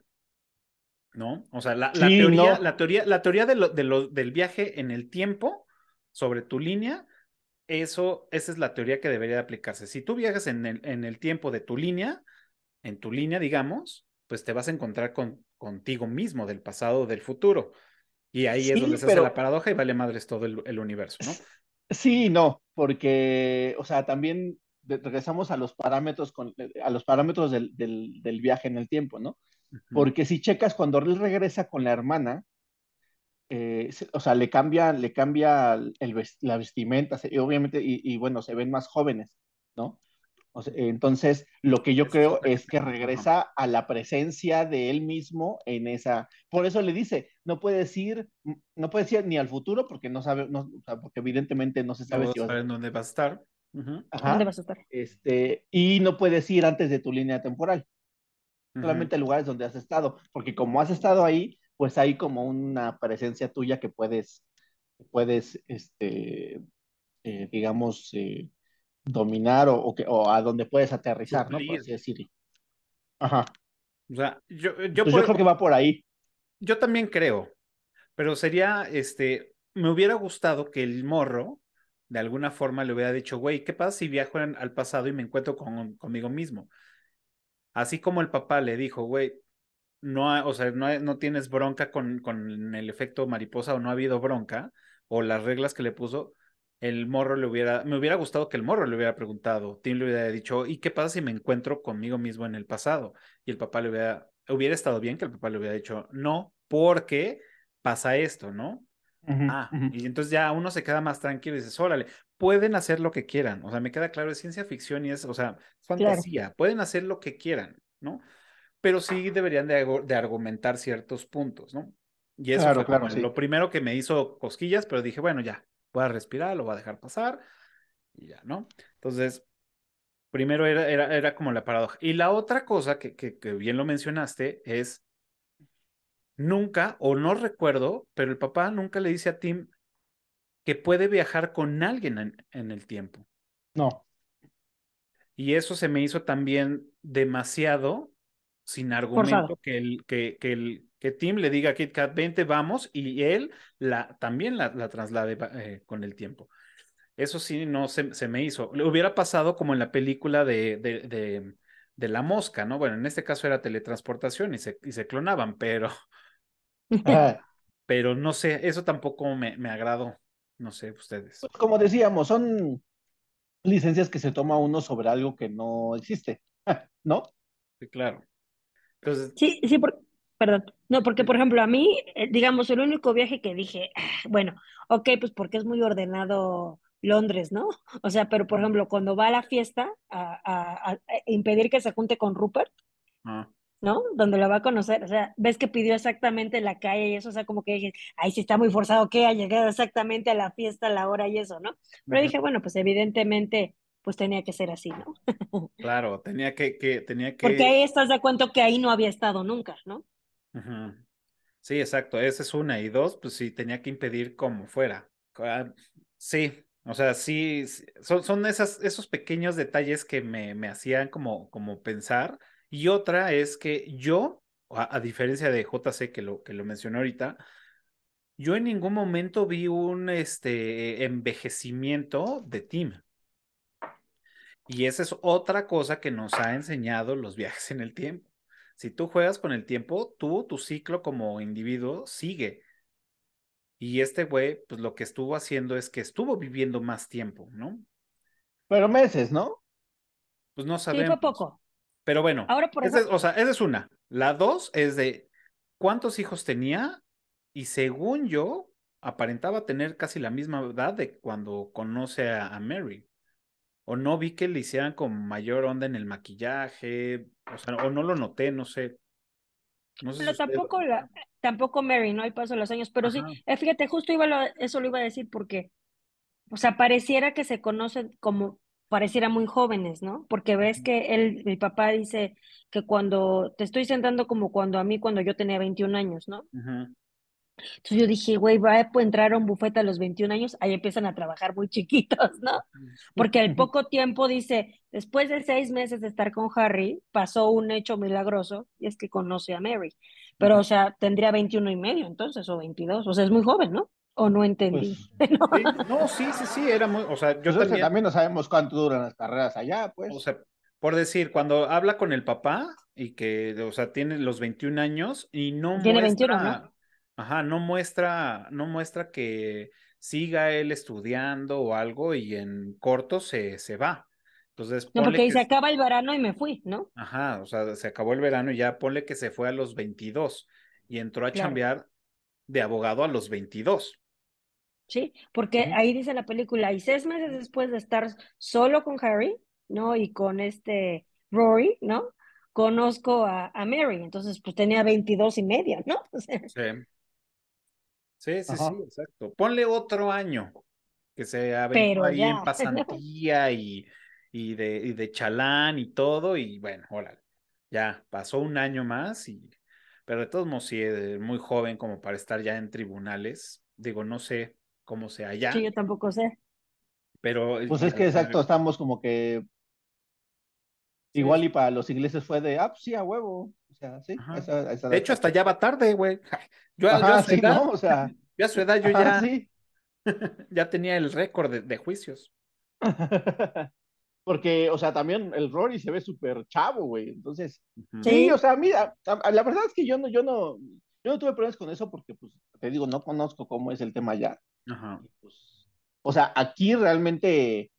¿No? O sea, la, teoría, la teoría, la teoría de lo, del viaje en el tiempo sobre tu línea, eso, esa es la teoría que debería aplicarse. Si tú viajas en el, en el tiempo de tu línea, en tu línea, digamos, pues te vas a encontrar con, contigo mismo del pasado o del futuro. Y ahí es donde se hace la paradoja y vale madres todo el, universo, ¿no? Sí, no, porque, o sea, también regresamos a los parámetros, con, a los parámetros del, del, viaje en el tiempo, ¿no? Porque si checas cuando él regresa con la hermana, eh, o sea, le cambia, le cambia el, la vestimenta, y obviamente, y, y, bueno, se ven más jóvenes, ¿no? Entonces, lo que yo creo es que regresa a la presencia de él mismo en esa. Por eso le dice, no puedes ir, no puedes ir ni al futuro porque no sabe, no, porque evidentemente no se sabe si dónde va a estar. ¿Dónde vas a estar? Este, y no puedes ir antes de tu línea temporal. Solamente lugares donde has estado, porque como has estado ahí, pues hay como una presencia tuya que puedes, puedes, este, eh, digamos, eh, dominar o, o, a donde puedes aterrizar, ¿no? Por así decirlo. Ajá. O sea, yo, yo, creo que va por ahí. Yo también creo, pero sería, este, me hubiera gustado que el morro, de alguna forma, le hubiera dicho, güey, ¿qué pasa si viajo al pasado y me encuentro con, conmigo mismo? Así como el papá le dijo, güey, no, o sea, no, no tienes bronca con, con el efecto mariposa o no ha habido bronca, o las reglas que le puso, el morro le hubiera, me hubiera gustado que el morro le hubiera preguntado, Tim le hubiera dicho, ¿y qué pasa si me encuentro conmigo mismo en el pasado? Y el papá le hubiera, hubiera estado bien que el papá le hubiera dicho, no, porque pasa esto, ¿no? ah, y entonces ya uno se queda más tranquilo y dices, órale, pueden hacer lo que quieran, o sea, me queda claro, es ciencia ficción y es, o sea, fantasía, pueden hacer lo que quieran, ¿no? Pero sí deberían de, argumentar ciertos puntos, ¿no? Y eso fue claro, lo primero que me hizo cosquillas, pero dije, bueno, ya, voy a respirar, lo voy a dejar pasar y ya, ¿no? Entonces, primero era, era, era como la paradoja. Y la otra cosa que, que, bien lo mencionaste es, nunca, o no recuerdo, pero el papá nunca le dice a Tim que puede viajar con alguien en, en el tiempo. No. Y eso se me hizo también demasiado sin argumento que el, que, que, el, que Tim le diga a Kit Kat, vente, vamos, y él la, también la, la traslade eh, con el tiempo. Eso sí, no se, se, me hizo. Le hubiera pasado como en la película de, de, de, de, la mosca, ¿no? Bueno, en este caso era teletransportación y se, y se clonaban, pero... <laughs> pero no sé, eso tampoco me, me agradó. No sé, ustedes. Pues como decíamos, son licencias que se toma uno sobre algo que no existe, <laughs> ¿no? Sí, claro. Entonces... Sí, sí, porque Perdón. No, porque por ejemplo, a mí, eh, digamos, el único viaje que dije, ah, bueno, ok, pues porque es muy ordenado Londres, ¿no? <laughs> O sea, pero por ejemplo, cuando va a la fiesta a, impedir que se junte con Rupert, ah. ¿no? Donde lo va a conocer, o sea, ves que pidió exactamente la calle y eso, o sea, como que dije, ay, sí está muy forzado que ha llegado exactamente a la fiesta, a la hora y eso, ¿no? Pero dije, bueno, pues evidentemente pues tenía que ser así, ¿no? <laughs> claro, tenía que, que, tenía que... Porque ahí estás de cuenta que ahí no había estado nunca, ¿no? Sí, exacto. Esa es una. Y dos, pues sí, tenía que impedir como fuera. Ah, sí, o sea, sí, son, son esos pequeños detalles que me, me hacían como, como pensar. Y otra es que yo, a, diferencia de JC que lo, que lo mencioné ahorita, yo en ningún momento vi un este, envejecimiento de Tim. Y esa es otra cosa que nos ha enseñado los <laughs> viajes en el tiempo. Si tú juegas con el tiempo, tú, tu ciclo como individuo sigue. Y este güey, pues lo que estuvo haciendo es que estuvo viviendo más tiempo, ¿no? Pero meses, ¿no? Pues no sabemos. Sí, poco. Pero bueno, Ahora por esa, o sea, esa es una. La dos es de cuántos hijos tenía y según yo, aparentaba tener casi la misma edad de cuando conoce a Mary o no vi que le hicieran con mayor onda en el maquillaje, o sea, o no lo noté, no sé. No sé pero tampoco, la, tampoco Mary, ¿no? Hay paso los años, pero sí, eh, fíjate, justo iba eso lo iba a decir porque, o sea, pareciera que se conocen como, pareciera muy jóvenes, ¿no? Porque ves que él, mi papá dice que cuando, te estoy sentando como cuando a mí, cuando yo tenía 21 años, ¿no? Entonces yo dije, güey, va a entrar a un bufete a los 21 años, ahí empiezan a trabajar muy chiquitos, ¿no? Porque al <laughs> poco tiempo dice, después de seis meses de estar con Harry, pasó un hecho milagroso y es que conoce a Mary. Pero, o sea, tendría 21 y medio entonces, o 22, o sea, es muy joven, ¿no? O no entendí. Pues, <laughs> ¿No? Sí, sí, sí, era muy, o sea, yo pues también... no sabemos cuánto duran las carreras allá, pues. O sea, por decir, cuando habla con el papá y que, o sea, tiene los 21 años y no Tiene 21, ¿no? Ajá, no muestra, no muestra que siga él estudiando o algo y en corto se, se va. Entonces, no, porque se acaba el verano y me fui, ¿no? Ajá, o sea, se acabó el verano y ya ponle que se fue a los 22 y entró a chambear de abogado a los 22. Sí, porque ahí dice la película, y seis meses después de estar solo con Harry, ¿no? Y con este Rory, ¿no? Conozco a, a Mary, entonces pues tenía 22 y media, ¿no? <laughs> sí. Sí, sí, sí, exacto. Ponle otro año que se aventó ahí en <laughs> pasantía y, y, de, y de chalán y todo, y bueno, órale, ya pasó un año más, y pero de todos modos sí, muy joven como para estar ya en tribunales. Digo, no sé cómo sea ya. Sí, yo tampoco sé. Pero. Pues es que exacto, estamos como que. Igual y para los ingleses fue de, ah, sí, a huevo de hecho, hasta ya va tarde, güey. <laughs> Yo, a su edad, o sea... <laughs> yo a su edad yo ya, <laughs> ya tenía el récord de, juicios. Porque, o sea, también el Rory se ve súper chavo, güey. Entonces, sí, o sea, mira, la verdad es que yo no, yo no, yo no tuve problemas con eso porque, pues, te digo, no conozco cómo es el tema ya. Ajá. Pues, o sea, aquí realmente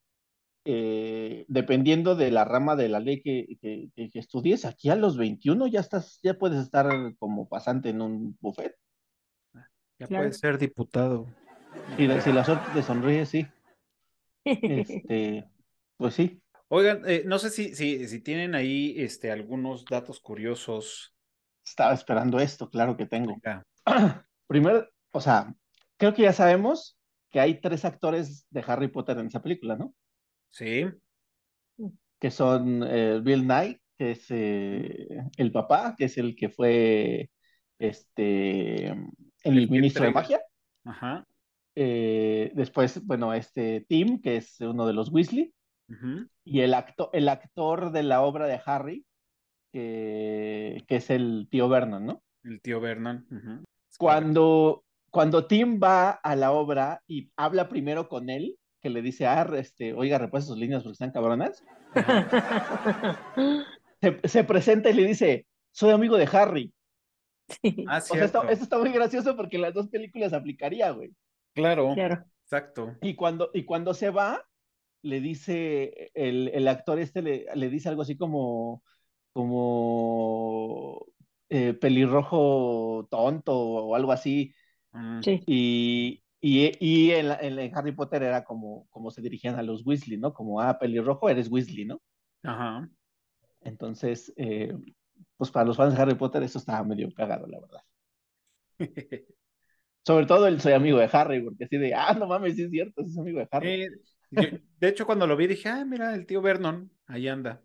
eh, dependiendo de la rama de la ley que, que, estudies, aquí a los 21 ya estás, ya puedes estar como pasante en un buffet. Ya puedes ser diputado. Si, si la suerte te sonríe, sí. Este, pues sí. Oigan, eh, no sé si, si, si tienen ahí este, algunos datos curiosos. Estaba esperando esto, claro que tengo. <clears throat> Primero, o sea, creo que ya sabemos que hay tres actores de Harry Potter en esa película, ¿no? Sí. Que son eh, Bill Nye, que es eh, el papá, que es el que fue este el, ministro de magia. Ajá. Eh, después, bueno, este Tim, que es uno de los Weasley. Y el, acto, el actor de la obra de Harry, que, que es el tío Vernon, ¿no? El tío Vernon. Cuando, cuando Tim va a la obra y habla primero con él, que le dice, ah, este, oiga, repasa sus líneas porque están cabronas. <laughs> se, presenta y le dice, soy amigo de Harry. Ah, o sea, esto, está muy gracioso porque las dos películas aplicaría, güey. Claro, exacto. Y cuando, y cuando se va, le dice, el, el actor este le, le, dice algo así como, como eh, pelirrojo tonto o algo así. Mm. Sí. Y, y, y en, en, Harry Potter era como, como se dirigían a los Weasley, ¿no? Como, ah, pelirrojo, eres Weasley, ¿no? Ajá. Entonces, eh, pues para los fans de Harry Potter eso estaba medio cagado, la verdad. <laughs> Sobre todo el soy amigo de Harry, porque así de, ah, no mames, sí es cierto, es amigo de Harry. de hecho, cuando lo vi dije, ah, mira, el tío Vernon, ahí anda.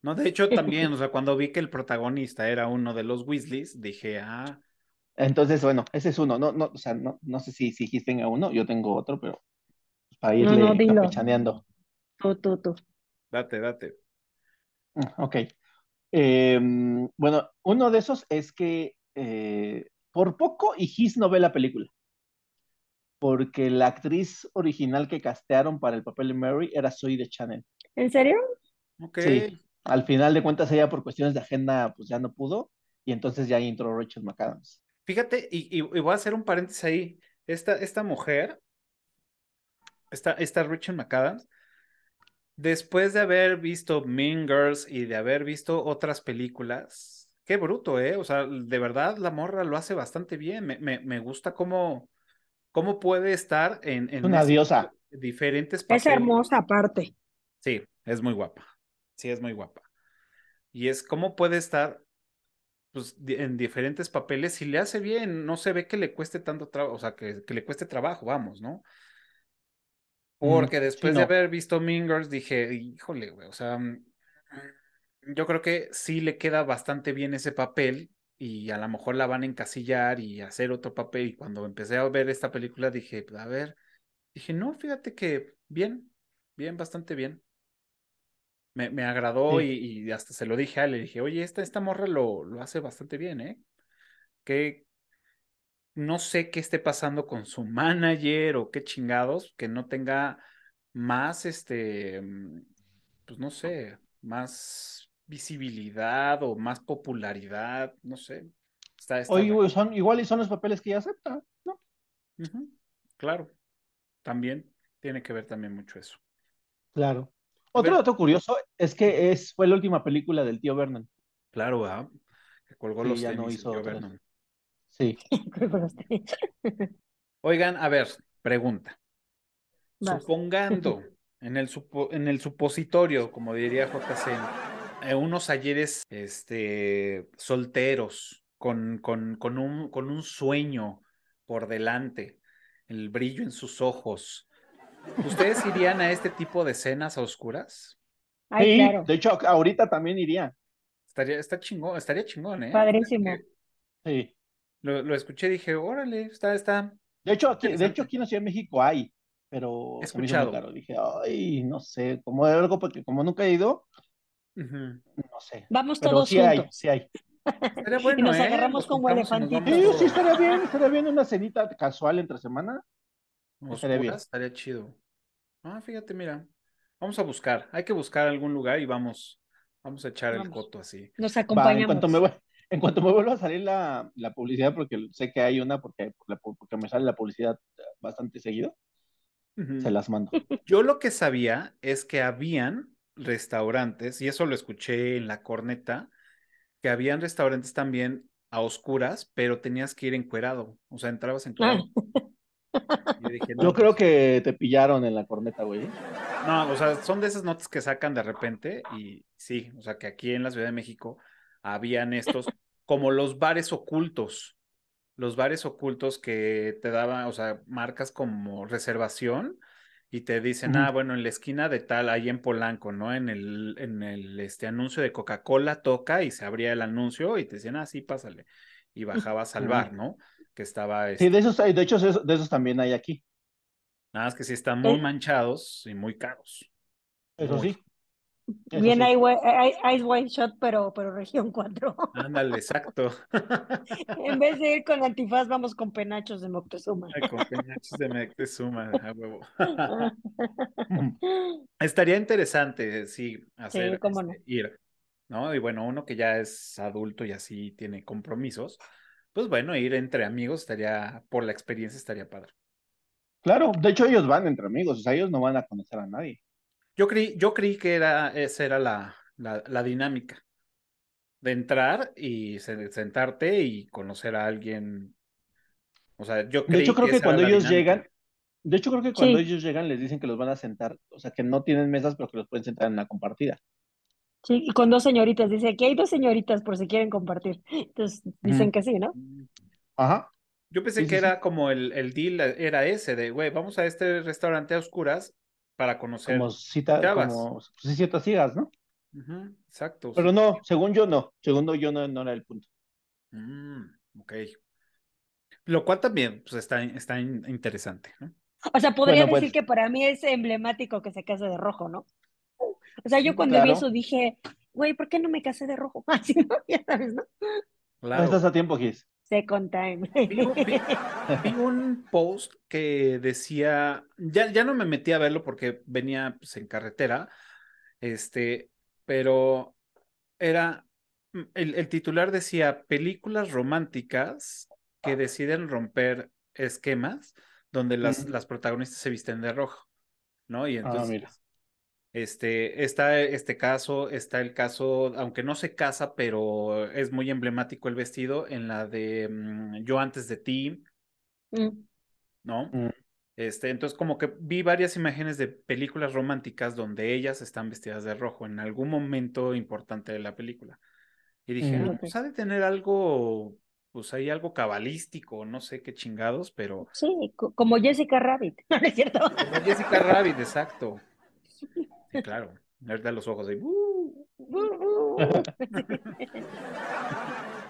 No, de hecho también, o sea, cuando vi que el protagonista era uno de los Weasleys, dije, ah, entonces, bueno, ese es uno. No, no, o sea, no, no sé si, si Gis tenga uno, yo tengo otro, pero para irle no, no, campechaneando. Tú, tú, tú. Date, date. Mm, ok. Em, bueno, uno de esos es que eh, por poco y Gis no ve la película. Porque la actriz original que castearon para el papel de Mary era Zoe de Chanel. ¿En serio? Ok. Sí. Al final de cuentas, ella por cuestiones de agenda, pues ya no pudo. Y entonces ya entró Rachel McAdams. Fíjate, y, voy a hacer un paréntesis ahí. Esta, esta mujer, esta, esta Rachel McAdams, después de haber visto Mean Girls y de haber visto otras películas, qué bruto, ¿eh? O sea, de verdad la morra lo hace bastante bien. Me, me, gusta cómo, cómo puede estar en, en una diosa. diferentes papeles. Es hermosa aparte. Sí, es muy guapa. Sí, es muy guapa. Y es cómo puede estar pues, en diferentes papeles, si le hace bien, no se ve que le cueste tanto trabajo, o sea, que, le cueste trabajo, vamos, ¿no? Porque después de haber visto Mingers dije, híjole, güey, o sea, mm, yo creo que sí le queda bastante bien ese papel y a lo mejor la van a encasillar y hacer otro papel. Y cuando empecé a ver esta película dije, a ver, dije, no, fíjate que bien, bien, bastante bien. Me, me agradó y, hasta se lo dije a él, le dije, oye, esta, esta morra lo, lo hace bastante bien, ¿eh? Que no sé qué esté pasando con su manager o qué chingados, que no tenga más, este, mm, pues no sé, más visibilidad o más popularidad, no sé. Está, Oye, son, igual y son los papeles que ella acepta, ¿no? Claro, también tiene que ver también mucho eso. Claro. Otro dato curioso es que es, fue la última película del tío Vernon. Claro, que colgó los ya no hizo tío Vernon. Sí. <laughs> Oigan, a ver, pregunta. Supongando <laughs> en el, en el supositorio, como diría JC, eh, unos ayeres este, solteros, con, con, con, un, con un sueño por delante, el brillo en sus ojos. ¿Ustedes irían a este tipo de escenas oscuras? sí, de hecho, ahorita también iría. Estaría, está chingón, estaría chingón, ¿eh? Padrísimo. Sí. Lo, lo escuché y dije, órale, está, está. De hecho, aquí, de hecho, aquí en la Ciudad de México hay, pero he escuchado. Claro. Dije, ay, no sé, como algo, porque como nunca he ido, no sé. Vamos todos sí juntos. Hay, sí hay. y nos ¿eh? agarramos como elefantitos. Sí, sí, estaría bien, estaría bien una cenita casual entre semana. Estaría bien. Estaría chido. Ah, fíjate, mira. Vamos a buscar. Hay que buscar algún lugar y vamos, vamos a echar el coto así. Nos acompañamos. en, cuanto me, en cuanto me vuelva a salir la, la, publicidad, porque sé que hay una, porque, porque me sale la publicidad bastante seguido, se las mando. Yo lo que sabía es que habían restaurantes, y eso lo escuché en la corneta, que habían restaurantes también a oscuras, pero tenías que ir encuerado, o sea, entrabas encuerado. <laughs> Yo, yo creo pues que te pillaron en la corneta, güey. No, o sea, son de esas notas que sacan de repente y sí, o sea, que aquí en la Ciudad de México habían estos como los bares ocultos, los bares ocultos que te daban, o sea, marcas como reservación y te dicen, ah, bueno, en la esquina de tal, ahí en Polanco, ¿no? En el, en el este anuncio de Coca-Cola toca y se abría el anuncio y te decían, ah, sí, pásale. Y bajabas al bar, ¿no? Que estaba. Sí, de este esos, de hecho, de esos también hay aquí. Nada más que sí están muy manchados y muy caros. Eso sí. Bien, hay, Ice White Shot, pero, pero región 4. <laughs> Ándale, exacto. <laughs> en vez de ir con antifaz, vamos con penachos de Moctezuma. con penachos de Moctezuma, a huevo. <laughs> Estaría interesante, sí, hacer cómo no. Este, ir, ¿no? Y bueno, uno que ya es adulto y así tiene compromisos, pues bueno, ir entre amigos estaría, por la experiencia estaría padre. Claro, de hecho ellos van entre amigos, o sea, ellos no van a conocer a nadie. Yo creí, yo creí que era, esa era la, la, dinámica de entrar y sentarte y conocer a alguien. O sea, yo creí De hecho, creo que, cuando ellos llegan, de hecho, creo que cuando ellos llegan les dicen que los van a sentar, o sea, que no tienen mesas, pero que los pueden sentar en una compartida. Sí, y con dos señoritas, dice, aquí hay dos señoritas por si quieren compartir. Entonces dicen que sí, ¿no? Ajá. Yo pensé que era como el, el deal, era ese, de, güey, vamos a este restaurante a oscuras para conocer. Como cita, como pues, ciertas ciegas, ¿no? exacto. Pero no, según yo no, según yo no, no era el punto. Mm, ok. Lo cual también pues, está, está interesante, ¿no? O sea, podría decir pues que para mí es emblemático que se case de rojo, ¿no? O sea, yo cuando vi eso dije, güey, ¿por qué no me casé de rojo? <laughs> Así, ¿no? <laughs> Ya sabes, ¿no? Claro. No estás a tiempo, Gis. Second time. Vi, un post que decía, ya, ya no me metí a verlo porque venía pues, en carretera, este, pero era, mm, el, titular decía, películas románticas que deciden romper esquemas donde las, las protagonistas se visten de rojo, ¿no? Y ah, entonces este, está este caso, está el caso, aunque no se casa, pero es muy emblemático el vestido en la de mm, Yo antes de ti, mm. ¿no? Mm. Este, entonces como que vi varias imágenes de películas románticas donde ellas están vestidas de rojo en algún momento importante de la película. Y dije, no, pues ha de tener algo, pues hay algo cabalístico, no sé qué chingados, pero... Sí, como Jessica Rabbit, <laughs> ¿no es cierto? Como Jessica Rabbit, exacto <laughs> claro. Ahorita los ojos ahí. <laughs>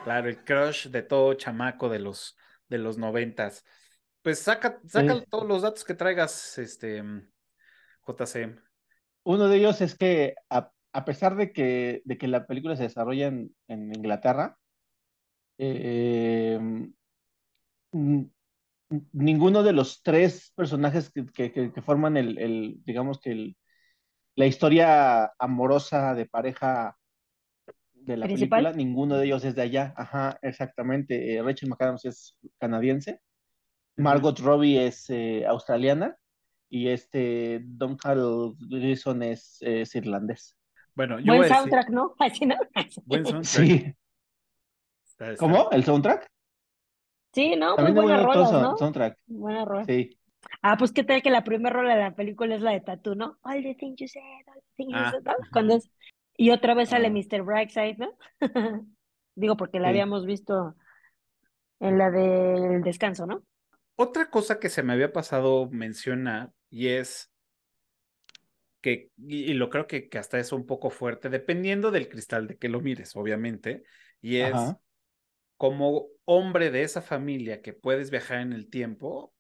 Claro, el crush de todo chamaco de los, de los noventas. Pues saca, saca todos los datos que traigas, este, JC. Uno de ellos es que a, pesar de que, de que la película se desarrolla en, Inglaterra, eh, ninguno de los tres personajes que, forman el, digamos que la historia amorosa de pareja de la película, ninguno de ellos es de allá. Ajá, exactamente. Eh, Rachel McAdams es canadiense, Margot Robbie es eh, australiana y este Don Carl Gleason es, irlandés. Bueno, yo Buen soundtrack, ¿no? <laughs> Buen soundtrack. Sí. ¿Cómo? ¿El soundtrack? Sí, ¿no? Muy buena rola, ¿no? Soundtrack. Buena rola. Sí. Ah, pues qué tal que la primera rola de la película es la de Tattoo, ¿no? All the things you said, all the things you ah, said, ¿no? Cuando es... Y otra vez sale ah. Mr. Brightside, ¿no? <laughs> Digo, porque la habíamos visto en la del descanso, ¿no? Otra cosa que se me había pasado mencionar y es que, y, lo creo que, que, hasta es un poco fuerte, dependiendo del cristal de que lo mires, obviamente, y es como hombre de esa familia que puedes viajar en el tiempo,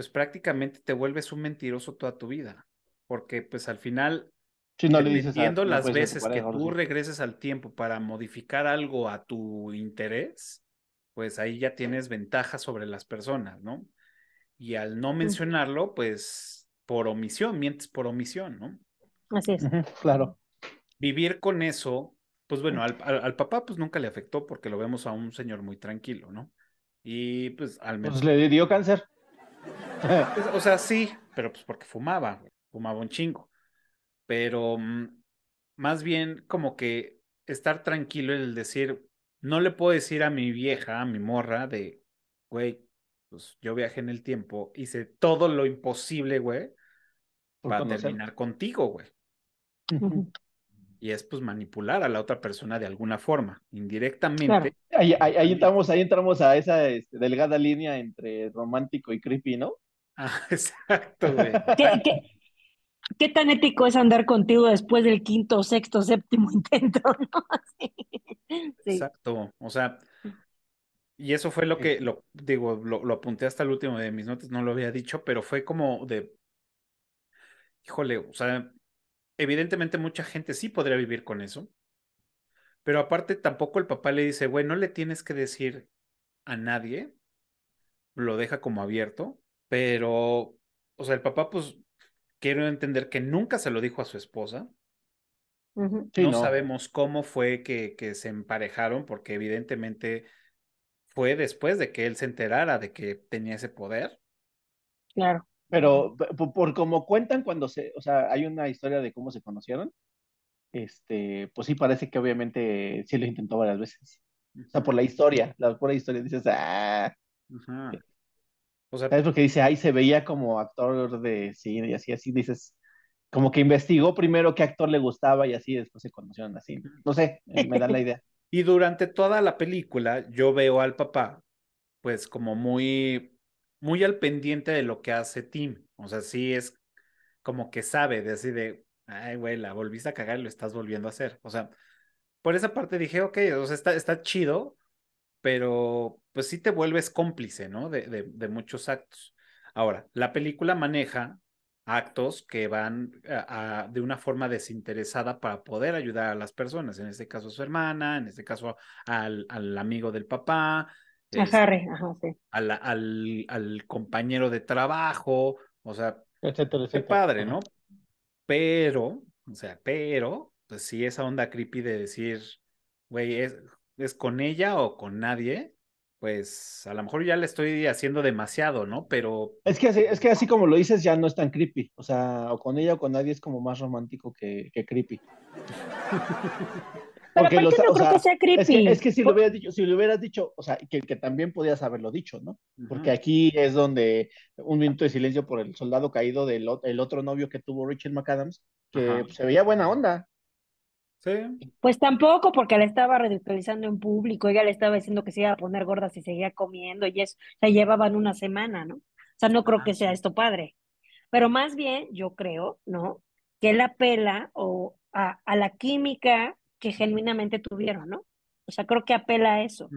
pues prácticamente te vuelves un mentiroso toda tu vida, porque pues al final, si no le dices las veces que tú regreses al tiempo para modificar algo a tu interés, pues ahí ya tienes ventaja sobre las personas, ¿no? Y al no mencionarlo, pues por omisión, mientes por omisión, ¿no? Así es. claro. Vivir con eso pues bueno, al, papá pues nunca le afectó porque lo vemos a un señor muy tranquilo, ¿no? Y pues al menos... Pues le dio cáncer. O sea, sí, pero pues porque fumaba, fumaba un chingo. Pero mm, más bien como que estar tranquilo en el decir, no le puedo decir a mi vieja, a mi morra, de, güey, pues yo viajé en el tiempo, hice todo lo imposible, güey, para terminar contigo, güey y es pues manipular a la otra persona de alguna forma, indirectamente. Ahí, entramos, ahí entramos a esa este, delgada línea entre romántico y creepy, ¿no? Ah, <laughs> exacto, güey. ¿Qué, tan ético es andar contigo después del quinto, sexto, séptimo <laughs> intento, ¿no? Exacto, o sea, y eso fue lo que, lo, digo, lo, lo apunté hasta el último de mis notas, no lo había dicho, pero fue como de, híjole, o sea, evidentemente mucha gente sí podría vivir con eso, pero aparte tampoco el papá le dice, güey, no le tienes que decir a nadie, lo deja como abierto, pero, o sea, el papá pues quiero entender que nunca se lo dijo a su esposa. no, sabemos cómo fue que, que se emparejaron, porque evidentemente fue después de que él se enterara de que tenía ese poder. Claro. Pero por, como cuentan cuando se, o sea, hay una historia de cómo se conocieron, este, pues sí parece que obviamente sí lo intentó varias veces. O sea, por la historia, la pura historia, dices, ah. O sea, es porque dice, ahí se veía como actor de cine y así, así dices, como que investigó primero qué actor le gustaba y así después se conocieron así. No sé, me da la idea. <laughs> Y durante toda la película yo veo al papá, pues como muy muy al pendiente de lo que hace Tim. O sea, sí es como que sabe de así de, ay, güey, la volviste a cagar y lo estás volviendo a hacer. O sea, por esa parte dije, ok, o sea, está, está chido, pero pues sí te vuelves cómplice, ¿no? De, de, muchos actos. Ahora, la película maneja actos que van a, de una forma desinteresada para poder ayudar a las personas, en este caso a su hermana, en este caso al, al amigo del papá, a Harry, ajá, sí. al, al, compañero de trabajo, o sea, etcétera, qué padre, ¿no? Pero, o sea, pero, pues sí, esa onda creepy de decir, güey, es, es con ella o con nadie, pues a lo mejor ya le estoy haciendo demasiado, ¿no? Pero... Es que así, es que así como lo dices ya no es tan creepy, o sea, o con ella o con nadie es como más romántico que, que creepy. <laughs> Porque los, no creo que sea creepy. Es que, si lo hubieras dicho, si lo hubieras dicho, o sea, que, que también podías haberlo dicho, ¿no? Porque aquí es donde un minuto de silencio por el soldado caído del el otro novio que tuvo Richard McAdams, que se veía buena onda. Sí. Pues tampoco, porque la estaba ridiculizando en público, ella le estaba diciendo que se iba a poner gorda si seguía comiendo y eso, o sea, llevaban una semana, ¿no? O sea, no creo que sea esto padre. Pero más bien, yo creo, ¿no? Que la pela o a, a la química que genuinamente tuvieron, ¿no? O sea, creo que apela a eso.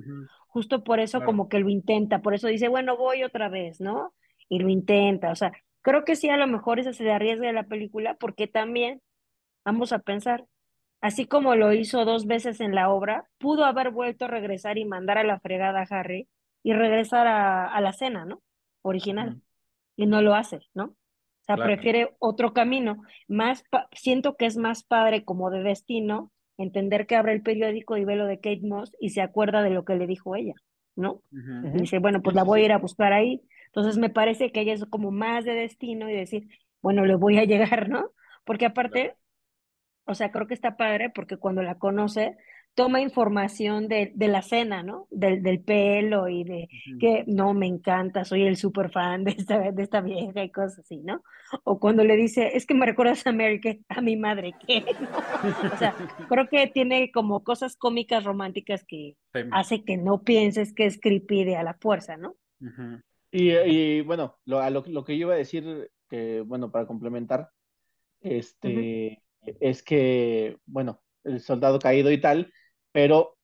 Justo por eso como que lo intenta, por eso dice, bueno, voy otra vez, ¿no? Y lo intenta, o sea, creo que sí, a lo mejor ese se le arriesga de la película, porque también, vamos a pensar, así como lo hizo dos veces en la obra, pudo haber vuelto a regresar y mandar a la fregada a Harry y regresar a, la cena, ¿no? Original. Y no lo hace, ¿no? O sea, prefiere otro camino. Más siento que es más padre como de destino entender que abre el periódico y ve lo de Kate Moss y se acuerda de lo que le dijo ella, ¿no? Y dice, bueno, pues la voy a ir a buscar ahí. Entonces me parece que ella es como más de destino y decir, bueno, le voy a <laughs> llegar, ¿no? Porque aparte, o sea, creo que está padre porque cuando la conoce, toma información de, de la cena, ¿no? Del, del pelo y de que no me encanta, soy el super fan de esta, de esta vieja y cosas así, ¿no? O cuando le dice, es que me recuerdas a Mary, que a mi madre, que <laughs> O sea, creo que tiene como cosas cómicas románticas que hace que no pienses que es creepy de a la fuerza, ¿no? y, y, bueno, lo, lo, lo, que yo iba a decir, que bueno, para complementar, este, es que, bueno, el soldado caído y tal, pero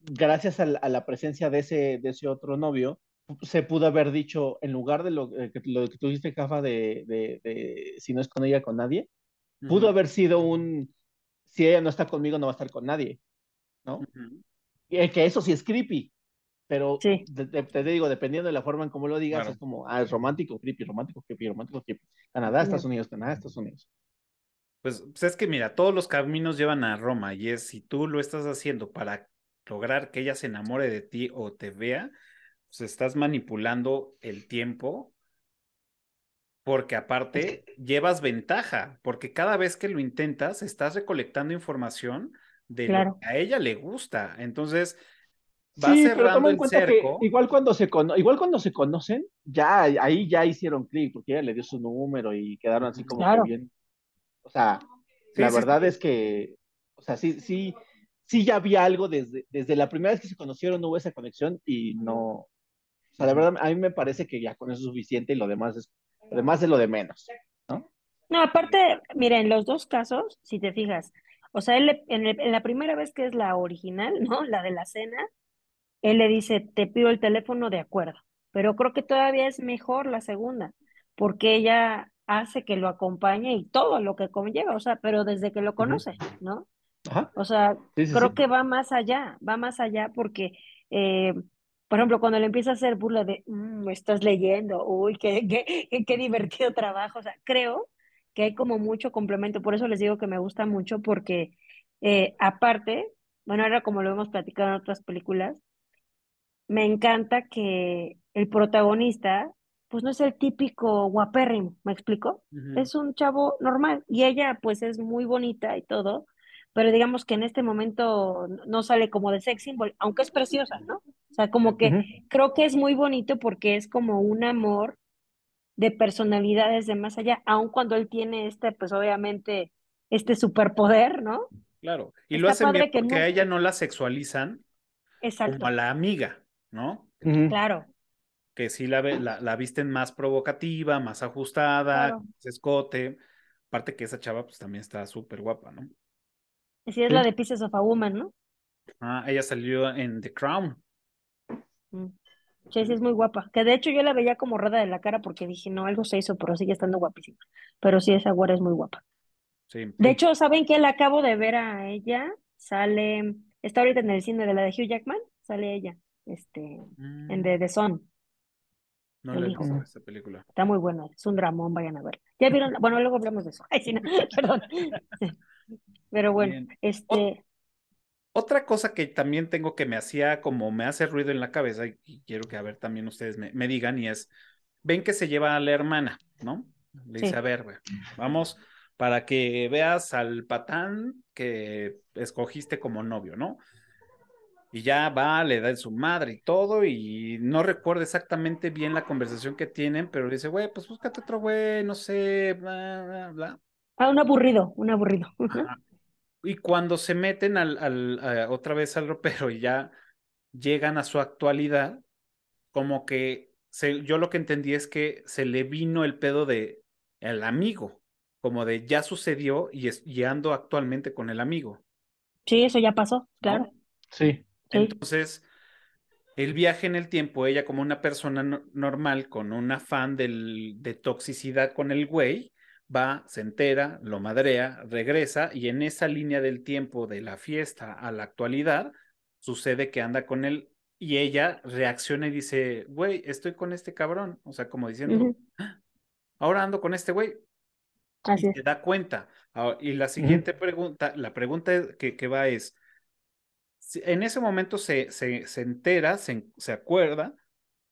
gracias a la, presencia de ese, de ese otro novio, se pudo haber dicho, en lugar de lo, eh, que, lo que tú dijiste, Cafa, de, de, si no es con ella, con nadie, pudo haber sido un, si ella no está conmigo, no va a estar con nadie, ¿no? y que eso sí es creepy, pero te, digo, dependiendo de la forma en cómo lo digas, es como, ah, es romántico, creepy, romántico, creepy, romántico, creepy. Canadá, Estados Unidos, Canadá, Estados Unidos. Pues, pues, es que mira, todos los caminos llevan a Roma y es si tú lo estás haciendo para lograr que ella se enamore de ti o te vea, pues estás manipulando el tiempo porque aparte llevas ventaja, porque cada vez que lo intentas estás recolectando información de lo que a ella le gusta. Entonces, va cerrando el cerco. igual cuando se igual cuando se conocen, ya ahí ya hicieron clic, porque ella le dio su número y quedaron así como bien o sea, la verdad es que, o sea, sí, sí, sí ya había algo desde, desde la primera vez que se conocieron, hubo esa conexión y no, o sea, la verdad a mí me parece que ya con eso es suficiente y lo demás es, lo demás es lo de menos, ¿no? No, aparte, mira, en los dos casos, si te fijas, o sea, él en, en, la primera vez que es la original, ¿no? La de la cena, él le dice, te pido el teléfono de acuerdo, pero creo que todavía es mejor la segunda, porque ella hace que lo acompañe y todo lo que conlleva, o sea, pero desde que lo conoce, ¿no? O sea, creo que va más allá, va más allá porque, eh, por ejemplo, cuando le empieza a hacer burla de, mmm, estás leyendo, uy, qué, qué, qué divertido trabajo, o sea, creo que hay como mucho complemento, por eso les digo que me gusta mucho porque eh, aparte, bueno, ahora como lo hemos platicado en otras películas, me encanta que el protagonista pues no es el típico guapérrimo, ¿me explico? Es un chavo normal y ella pues es muy bonita y todo, pero digamos que en este momento no sale como de sex symbol, aunque es preciosa, ¿no? O sea, como que creo que es muy bonito porque es como un amor de personalidades de más allá, aun cuando él tiene este, pues obviamente, este superpoder, ¿no? Claro, y lo hacen bien porque a ella no la sexualizan como a la amiga, ¿no? Claro que sí la, la, la visten más provocativa, más ajustada, escote. Aparte que esa chava pues también está súper guapa, ¿no? Sí, es la de Pieces of a Woman, ¿no? Ah, ella salió en The Crown. Mm. Sí, sí, es muy guapa. Que de hecho yo la veía como rada de la cara porque dije, no, algo se hizo, pero sigue estando guapísima. Pero sí, esa güera es muy guapa. Sí. De hecho, ¿saben qué? La acabo de ver a ella. Sale, está ahorita en el cine de la de Hugh Jackman. Sale ella, este, en The, mm. The Sun. No le gusta esta película. Está muy buena, es un dramón, vayan a ver. Ya vieron, bueno, luego hablamos de eso. <laughs> Ay, sí, no, <laughs> perdón. Pero bueno, este. Otra cosa que también tengo que me hacía como me hace ruido en la cabeza y quiero que a ver también ustedes me, me digan y es, ven que se lleva a la hermana, ¿no? Le dice, a ver, vamos para que veas al patán que escogiste como novio, ¿no? Y ya va, le da su madre y todo, y no recuerdo exactamente bien la conversación que tienen, pero le dice, güey, pues búscate otro güey, no sé, bla, bla, bla. Ah, un aburrido, un aburrido. Y cuando se meten al, al otra vez al ropero y ya llegan a su actualidad, como que se, yo lo que entendí es que se le vino el pedo de el amigo, como de ya sucedió y, es, y ando actualmente con el amigo. Sí, eso ya pasó, claro. Sí. Entonces, el viaje en el tiempo, ella como una persona normal con un afán del, de toxicidad con el güey, va, se entera, lo madrea, regresa y en esa línea del tiempo de la fiesta a la actualidad, sucede que anda con él y ella reacciona y dice, güey, estoy con este cabrón, o sea, como diciendo, ah, ahora ando con este güey. y se da cuenta. Y la siguiente pregunta, la pregunta que, que va es, en ese momento se, se, se entera, se, se, acuerda,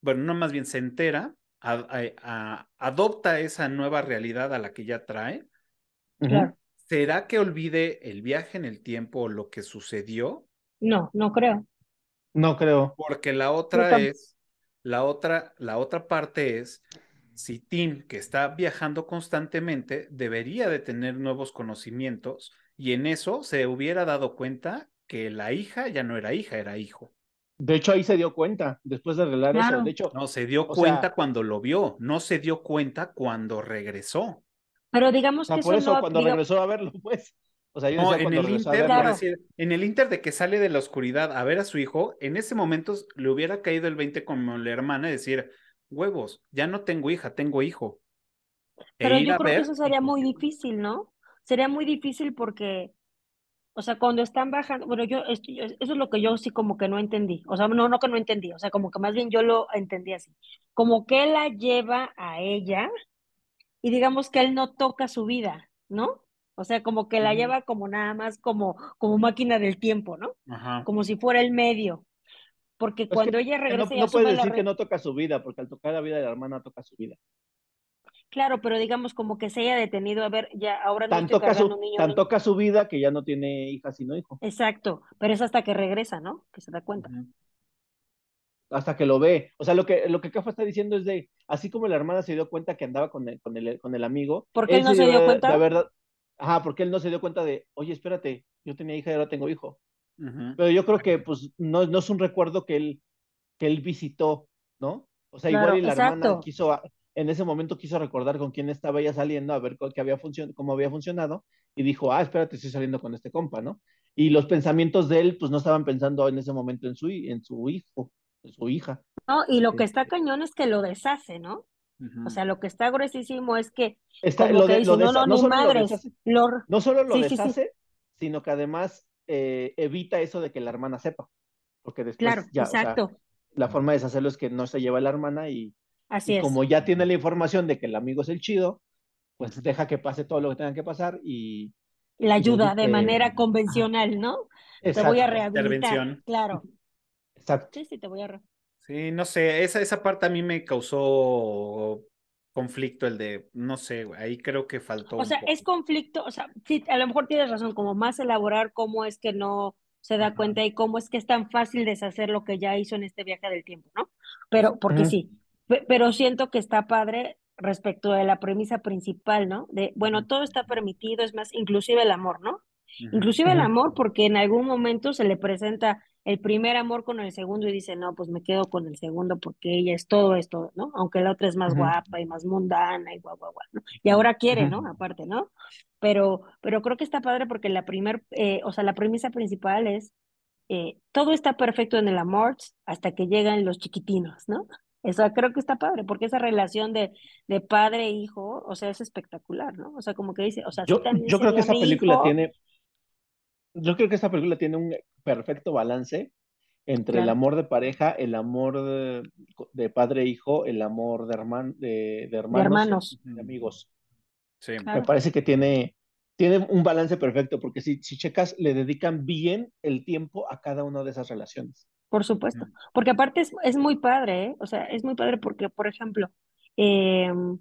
bueno, no más bien se entera, adopta esa nueva realidad a la que ya trae. ¿Será que olvide el viaje en el tiempo o lo que sucedió? No, no creo. No creo. Porque la otra es, la otra, la otra parte es, si Tim, que está viajando constantemente, debería de tener nuevos conocimientos y en eso se hubiera dado cuenta que la hija ya no era hija, era hijo. De hecho, ahí se dio cuenta, después de arreglar eso. De hecho, no, se dio cuenta cuando lo vio, no se dio cuenta cuando regresó. Pero digamos que por eso, cuando regresó a verlo, <laughs> pues. O sea, yo no, en el Inter, en el Inter de que sale de la oscuridad a ver a su hijo, en ese momento le hubiera caído el 20 como la hermana y decir, huevos, ya no tengo hija, tengo hijo. E Pero yo creo que eso sería muy difícil, ¿no? Sería muy difícil porque o sea, cuando están bajando, bueno, yo, eso es lo que yo sí como que no entendí. O sea, no, no que no entendí, o sea, como que más bien yo lo entendí así. Como que él la lleva a ella y digamos que él no toca su vida, ¿no? O sea, como que la lleva como nada más como, como máquina del tiempo, ¿no? Como si fuera el medio. Porque cuando ella regresa... No, no puede decir que no toca su vida, porque al tocar la vida de la hermana toca su vida. Claro, pero digamos como que se haya detenido a ver, ya ahora no tanto estoy su, un niño. Tan toca su vida que ya no tiene hija sino hijo. Exacto, pero es hasta que regresa, ¿no? Que se da cuenta. Hasta que lo ve. O sea, lo que, lo que Cafa está diciendo es de, así como la hermana se dio cuenta que andaba con el, con el, con el amigo. ¿Por qué él no se dio, cuenta? La verdad, ajá, porque él no se dio cuenta de, oye, espérate, yo tenía hija y ahora tengo hijo. Pero yo creo que pues no, no es un recuerdo que él, que él visitó, ¿no? O sea, igual y la hermana quiso, en ese momento quiso recordar con quién estaba ella saliendo, a ver qué había cómo había funcionado, y dijo, ah, espérate, estoy saliendo con este compa, ¿no? Y los pensamientos de él, pues no estaban pensando en ese momento en su, en su hijo, en su hija. No, y lo que está cañón es que lo deshace, ¿no? O sea, lo que está gruesísimo es que, está, lo, de, no, no, no, madres, no solo lo deshace, sino que además eh, evita eso de que la hermana sepa, porque después claro, ya, exacto. la forma de deshacerlo es que no se lleva la hermana y Así y Como ya tiene la información de que el amigo es el chido, pues deja que pase todo lo que tenga que pasar y. La ayuda de manera convencional, ¿no? Te voy a rehabilitar. Claro. Exacto. Sí, sí, te voy a. Sí, no sé, esa, esa parte a mí me causó conflicto el de, no sé, ahí creo que faltó. O sea, es conflicto, o sea, sí, a lo mejor tienes razón, como más elaborar cómo es que no se da cuenta y cómo es que es tan fácil deshacer lo que ya hizo en este viaje del tiempo, ¿no? Pero, porque sí, pero siento que está padre respecto de la premisa principal, ¿no? De, bueno, todo está permitido, es más, inclusive el amor, ¿no? Inclusive el amor, porque en algún momento se le presenta el primer amor con el segundo y dice, no, pues me quedo con el segundo porque ella es todo esto, ¿no? Aunque la otra es más guapa y más mundana y guau, guau, guau, ¿no? Y ahora quiere, ¿no? Aparte, ¿no? Pero, pero creo que está padre porque la primer, eh, o sea, la premisa principal es, eh, todo está perfecto en el amor hasta que llegan los chiquitinos, ¿no? Eso creo que está padre, porque esa relación de, de padre e hijo, o sea, es espectacular, ¿no? O sea, como que dice, o sea, yo, yo creo que esa película tiene, yo creo que esta película tiene un perfecto balance entre el amor de pareja, el amor de, padre e hijo, el amor de, herman, de, hermanos, de, amigos. Sí. Me parece que tiene, tiene un balance perfecto, porque si, si checas, le dedican bien el tiempo a cada una de esas relaciones. Por supuesto, porque aparte es, es, muy padre, ¿eh? O sea, es muy padre porque, por ejemplo, em,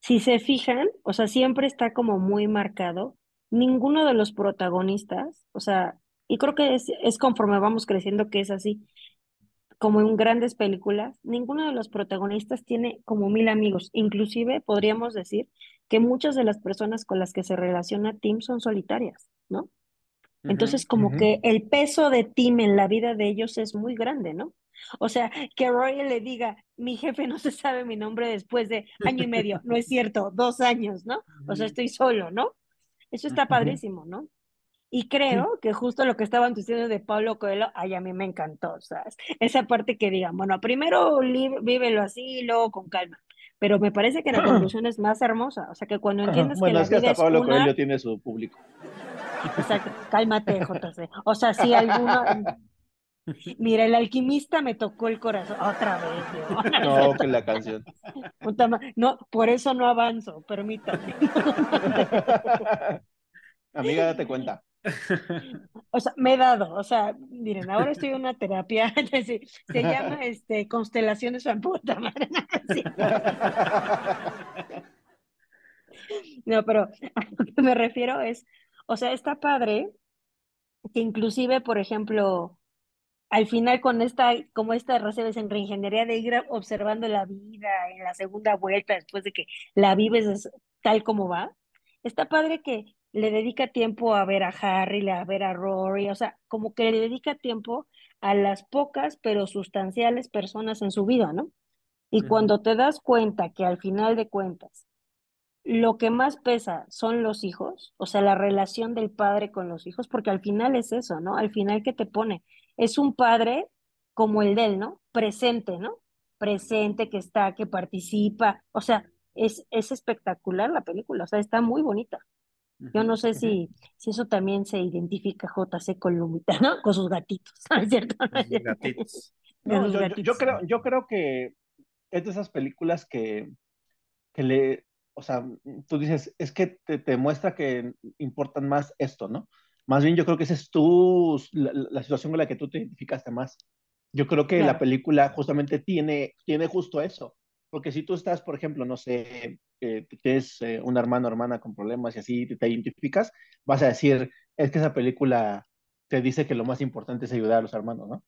si se fijan, o sea, siempre está como muy marcado, ninguno de los protagonistas, o sea, y creo que es, es conforme vamos creciendo que es así, como en grandes películas, ninguno de los protagonistas tiene como mil amigos, inclusive podríamos decir que muchas de las personas con las que se relaciona Tim son solitarias, ¿no? Entonces, como que el peso de Tim en la vida de ellos es muy grande, ¿no? O sea, que Roy le diga, mi jefe no se sabe mi nombre después de año y medio, no es cierto, dos años, ¿no? O sea, estoy solo, ¿no? Eso está padrísimo, ¿no? Y creo que justo lo que estaban diciendo de Pablo Coelho, ay, a mí me encantó, ¿sabes? Esa parte que digan, bueno, primero vívelo así, luego con calma. Pero me parece que la <clears throat> conclusión es más hermosa, o sea, que cuando entiendes bueno, que es que hasta Pablo Coelho tiene su público. O sea, cálmate, JC. O sea, si alguno... Mira, el alquimista me tocó el corazón otra vez. No, <laughs> que la canción. No, por eso no avanzo, permítame. <laughs> Amiga, date cuenta. O sea, me he dado, o sea, miren, ahora estoy en una terapia, <laughs> se, llama este, constelaciones de puta madre. No, pero a lo que me refiero es, o sea, está padre que inclusive, por ejemplo, al final con esta, como esta recibes en reingeniería de ir observando la vida en la segunda vuelta, después de que la vives tal como va, está padre que le dedica tiempo a ver a Harry, a ver a Rory, o sea, como que le dedica tiempo a las pocas pero sustanciales personas en su vida, ¿no? Y cuando te das cuenta que al final de cuentas lo que más pesa son los hijos, o sea, la relación del padre con los hijos, porque al final es eso, ¿no? Al final que te pone, es un padre como el de él, ¿no? Presente, ¿no? Presente, que está, que participa, o sea, es, es espectacular la película, o sea, está muy bonita. Yo no sé si, si eso también se identifica JC con Lumita, ¿no? Con sus gatitos, <laughs> ¿no es cierto? Gatitos. <laughs> yo, creo, yo creo que es de esas películas que, que le, o sea, tú dices, es que te, te muestra que importan más esto, ¿no? Más bien yo creo que esa es tu, la, situación con la que tú te identificaste más. Yo creo que la película justamente tiene, tiene justo eso. Porque si tú estás, por ejemplo, no sé, eh, tienes eh, un hermano o hermana con problemas y así te, identificas, vas a decir, es que esa película te dice que lo más importante es ayudar a los hermanos, ¿no?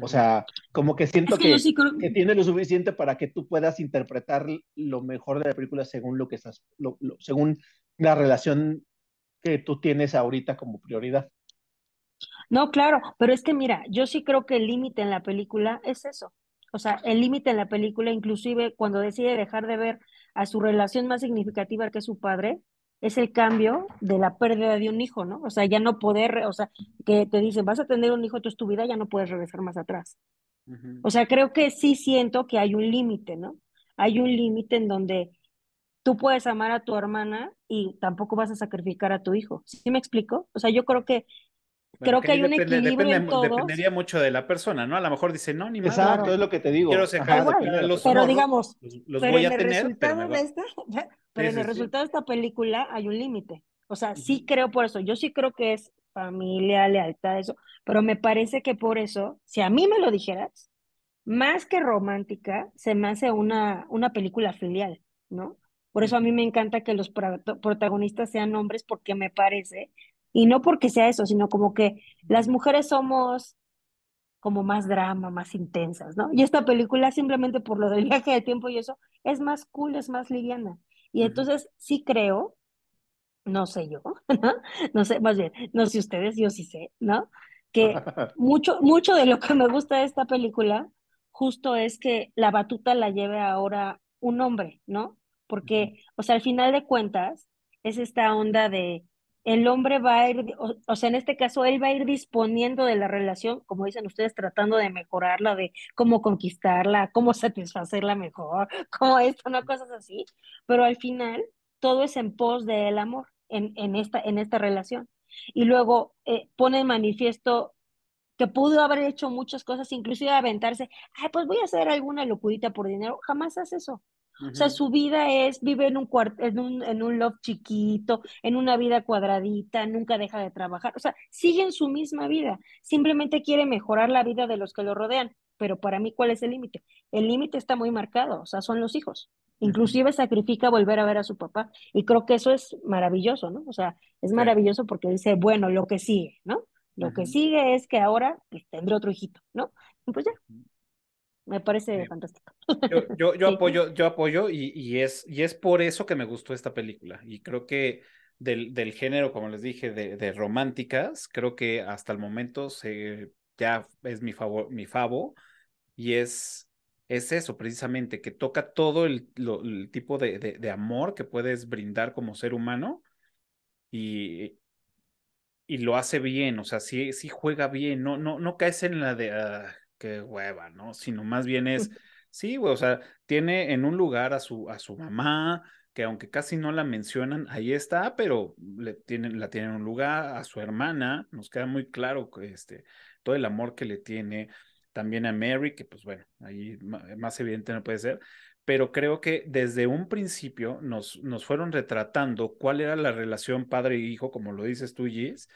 O sea, como que siento que, que, tiene lo suficiente para que tú puedas interpretar lo mejor de la película según lo que estás, según la relación que tú tienes ahorita como prioridad. No, claro, pero es que mira, yo sí creo que el límite en la película es eso. O sea, el límite en la película, inclusive cuando decide dejar de ver a su relación más significativa que es su padre, es el cambio de la pérdida de un hijo, ¿no? O sea, ya no poder, o sea, que te dicen, vas a tener un hijo, toda tu vida, ya no puedes regresar más atrás. O sea, creo que sí siento que hay un límite, ¿no? Hay un límite en donde tú puedes amar a tu hermana y tampoco vas a sacrificar a tu hijo. ¿Sí me explico? O sea, yo creo que creo que hay un equilibrio en todos. Dependería mucho de la persona, ¿no? A lo mejor dice, no, ni más. Exacto, es lo que te digo. Quiero dejar de los Pero digamos, los, voy a tener, pero, de esta, <laughs> pero en el resultado de esta película hay un límite. O sea, sí creo por eso. Yo sí creo que es familia, lealtad, eso. Pero me parece que por eso, si a mí me lo dijeras, más que romántica, se me hace una, una película filial, ¿no? Por eso a mí me encanta que los protagonistas sean hombres porque me parece, y no porque sea eso, sino como que las mujeres somos como más drama, más intensas, ¿no? Y esta película simplemente por lo del <laughs> viaje de tiempo y eso es más cool, es más liviana. Y entonces sí creo, no sé yo, ¿no? <laughs> No sé, más bien, no sé ustedes, yo sí sé, ¿no? Que <laughs> mucho, mucho de lo que me gusta de esta película justo es que la batuta la lleve ahora un hombre, ¿no? porque, o sea, al final de cuentas, es esta onda de el hombre va a ir, o, sea, en este caso, él va a ir disponiendo de la relación, como dicen ustedes, tratando de mejorarla, de cómo conquistarla, cómo <laughs> satisfacerla mejor, cómo esto, no cosas así, pero al final todo es en pos del amor en, en, esta, en esta relación. Y luego eh, pone en manifiesto que pudo haber hecho muchas cosas, inclusive aventarse, ay, pues voy a hacer alguna locurita por dinero, jamás hace eso. O sea, su vida es, vive en un, en, un, en un love chiquito, en una vida cuadradita, nunca deja de trabajar. O sea, sigue en su misma vida. Simplemente quiere mejorar la vida de los que lo rodean. Pero para mí, ¿cuál es el límite? El límite está muy marcado, o sea, son los hijos. Inclusive sacrifica volver a ver a su papá. Y creo que eso es maravilloso, ¿no? O sea, es maravilloso porque dice, bueno, lo que sigue, ¿no? Lo que sigue es que ahora pues, tendré otro hijito, ¿no? Y pues ya, me parece fantástico. Yo, yo, <laughs> apoyo, yo apoyo y, y, es, y es por eso que me gustó esta película. Y creo que del, del género, como les dije, de, de, románticas, creo que hasta el momento se, ya es mi, favor, mi favo y es, es eso precisamente, que toca todo el, el tipo de, de, de, amor que puedes brindar como ser humano y, y lo hace bien, o sea, sí, sí juega bien, no, no, no caes en la de ah, qué hueva, ¿no? Sino más bien es, <laughs> sí, güey, o sea, tiene en un lugar a su, a su mamá, que aunque casi no la mencionan, ahí está, pero le tienen, la tienen en un lugar, a su hermana, nos queda muy claro que este, todo el amor que le tiene, también a Mary, que pues bueno, ahí más evidente no puede ser, pero creo que desde un principio nos, nos fueron retratando cuál era la relación padre e hijo, como lo dices tú, Gis,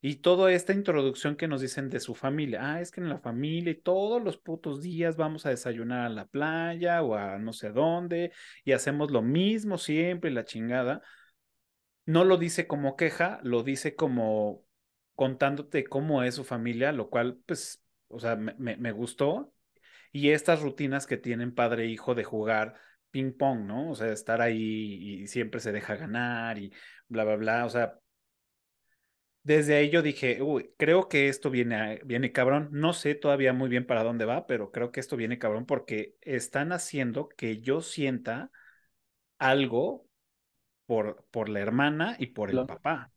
y toda esta introducción que nos dicen de su familia. Ah, es que en la familia y todos los putos días vamos a desayunar a la playa o a no sé dónde y hacemos lo mismo siempre, la chingada. No lo dice como queja, lo dice como contándote cómo es su familia, lo cual, pues, o sea, me, me gustó y estas rutinas que tienen padre e hijo de jugar ping pong, ¿no? O sea, estar ahí y siempre se deja ganar y bla, bla, bla. O sea, desde ahí yo dije, uy, creo que esto viene, viene cabrón. No sé todavía muy bien para dónde va, pero creo que esto viene cabrón porque están haciendo que yo sienta algo por, por la hermana y por el papá.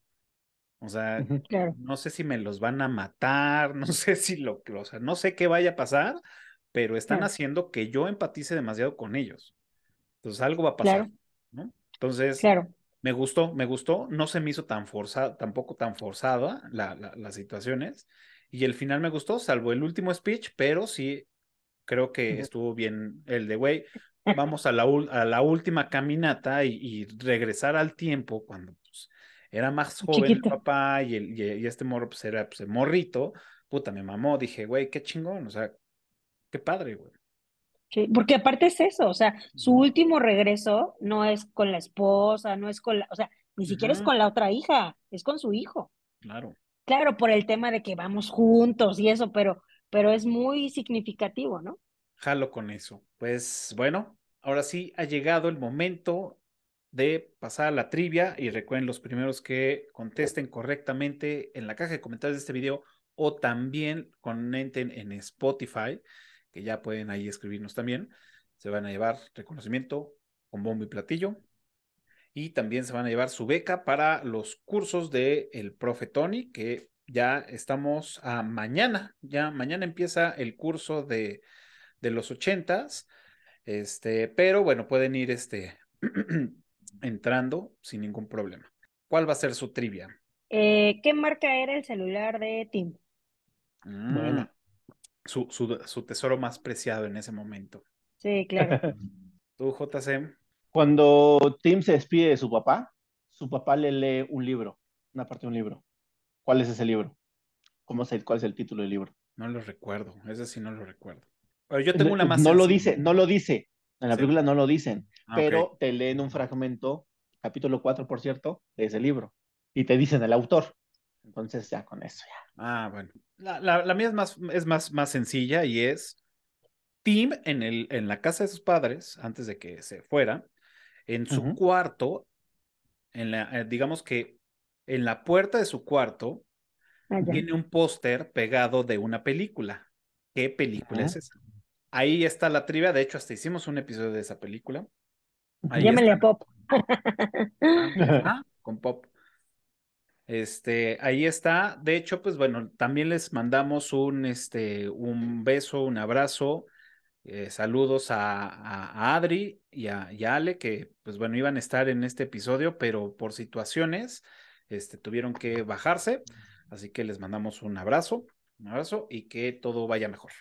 O sea, no sé si me los van a matar, <laughs> no sé si lo, o sea, no sé qué vaya a pasar, pero están haciendo que yo empatice demasiado con ellos. Entonces algo va a pasar, ¿no? Entonces, me gustó, me gustó, no se me hizo tan forzada, tampoco tan forzada la, las situaciones, y el final me gustó, salvo el último speech, pero sí creo que estuvo bien el de, güey, vamos a la, a la última caminata y, regresar al tiempo cuando pues, era más joven el papá y, el, y, este morro pues era pues, el morrito, puta, me mamó, dije, güey, qué chingón, o sea, Qué padre, güey. Sí, porque aparte es eso, o sea, su último regreso no es con la esposa, no es con la, o sea, ni siquiera es con la otra hija, es con su hijo. Claro. Claro, por el tema de que vamos juntos y eso, pero, pero es muy significativo, ¿no? Jalo con eso. Pues bueno, ahora sí ha llegado el momento de pasar a la trivia y recuerden los primeros que contesten correctamente en la caja de comentarios de este video o también comenten en Spotify que ya pueden ahí escribirnos también. Se van a llevar reconocimiento con bombo y platillo. Y también se van a llevar su beca para los cursos de el profe Tony, que ya estamos a mañana. Ya mañana empieza el curso de, de los ochentas. Este, pero bueno, pueden ir este, <clears throat> entrando sin ningún problema. ¿Cuál va a ser su trivia? Eh, ¿Qué marca era el celular de Tim? Mm. Bueno su, su, tesoro más preciado en ese momento. Sí, claro. <laughs> ¿Tú, JC? Cuando Tim se despide de su papá, su papá le lee un libro, una parte de un libro. ¿Cuál es ese libro? ¿Cómo es ¿Cuál es el título del libro? No lo recuerdo, ese sí no lo recuerdo. Pero yo tengo una más. No lo dice, no lo dice. En la película no lo dicen, ah, pero te leen un fragmento, capítulo 4, por cierto, de ese libro. Y te dicen el autor. Entonces ya con eso ya. Ah, bueno. La, la, mía es, más, es más, más sencilla y es Tim en, el, en la casa de sus padres, antes de que se fuera, en su cuarto, en la, eh, digamos que en la puerta de su cuarto, ah, tiene un póster pegado de una película. ¿Qué película es esa? Ahí está la trivia, de hecho hasta hicimos un episodio de esa película. Llámele a Pop. ah, <laughs> con Pop. Este, ahí está. De hecho, pues bueno, también les mandamos un, este, un beso, un abrazo. Eh, saludos a, Adri y a, Ale, que pues bueno, iban a estar en este episodio, pero por situaciones este, tuvieron que bajarse. Así que les mandamos un abrazo, un abrazo y que todo vaya mejor.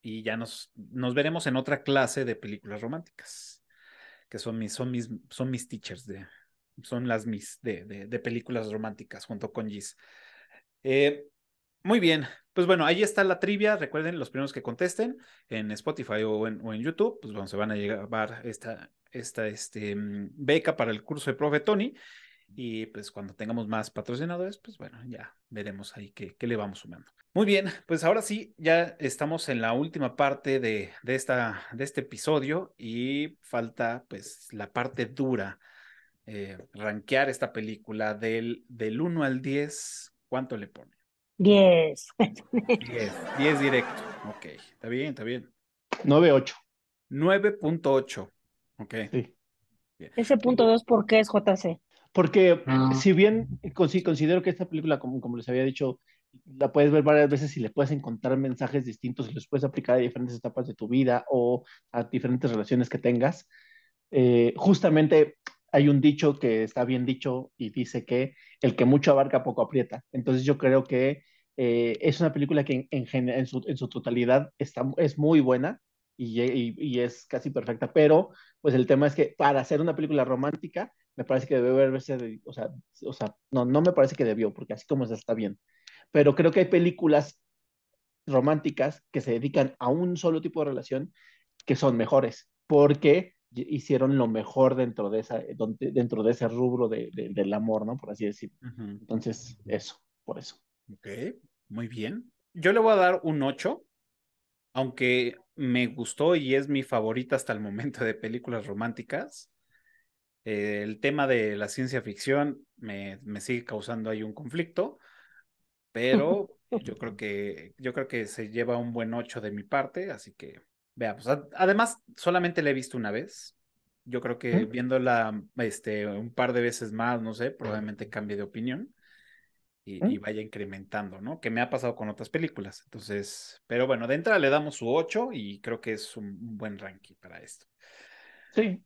Y ya nos, nos veremos en otra clase de películas románticas, que son mis, son mis, son mis teachers de, son las mis de, de, películas románticas junto con Gis. Eh, muy bien, pues bueno, ahí está la trivia. Recuerden, los primeros que contesten en Spotify o en, o en YouTube, pues bueno, se van a llevar esta, esta este, mm, beca para el curso de Profe Tony. Y pues cuando tengamos más patrocinadores, pues bueno, ya veremos ahí qué, qué le vamos sumando. Muy bien, pues ahora sí, ya estamos en la última parte de, de, esta, de este episodio y falta pues la parte dura eh, rankear esta película del, del 1 al 10, ¿cuánto le pone? 10. 10, 10 directo. Ok, está bien, está bien. 9.8. 9.8. Ok. Sí. Ese punto 2, ¿por qué es JC? Porque ah. si bien considero que esta película, como, como les había dicho, la puedes ver varias veces y le puedes encontrar mensajes distintos y los puedes aplicar a diferentes etapas de tu vida o a diferentes relaciones que tengas. Eh, justamente hay un dicho que está bien dicho y dice que el que mucho abarca poco aprieta. Entonces yo creo que eh, es una película que en, en, su, totalidad está, es muy buena y, es casi perfecta, pero pues el tema es que para hacer una película romántica me parece que debe verse, o sea, o sea, no, no me parece que debió, porque así como está bien pero creo que hay películas románticas que se dedican a un solo tipo de relación que son mejores, porque hicieron lo mejor dentro de, esa, dentro de ese rubro de, del amor, ¿no? Por así decirlo. Entonces, eso, por eso. Ok, muy bien. Yo le voy a dar un 8, aunque me gustó y es mi favorita hasta el momento de películas románticas. Eh, el tema de la ciencia ficción me, me sigue causando ahí un conflicto, pero <laughs> yo creo que yo creo que se lleva un buen 8 de mi parte, así que veamos. Además, solamente la he visto una vez. Yo creo que viéndola este, un par de veces más, no sé, probablemente cambie de opinión y, vaya incrementando, ¿no? Que me ha pasado con otras películas. Entonces, pero bueno, de entrada le damos su 8 y creo que es un, buen ranking para esto. Sí.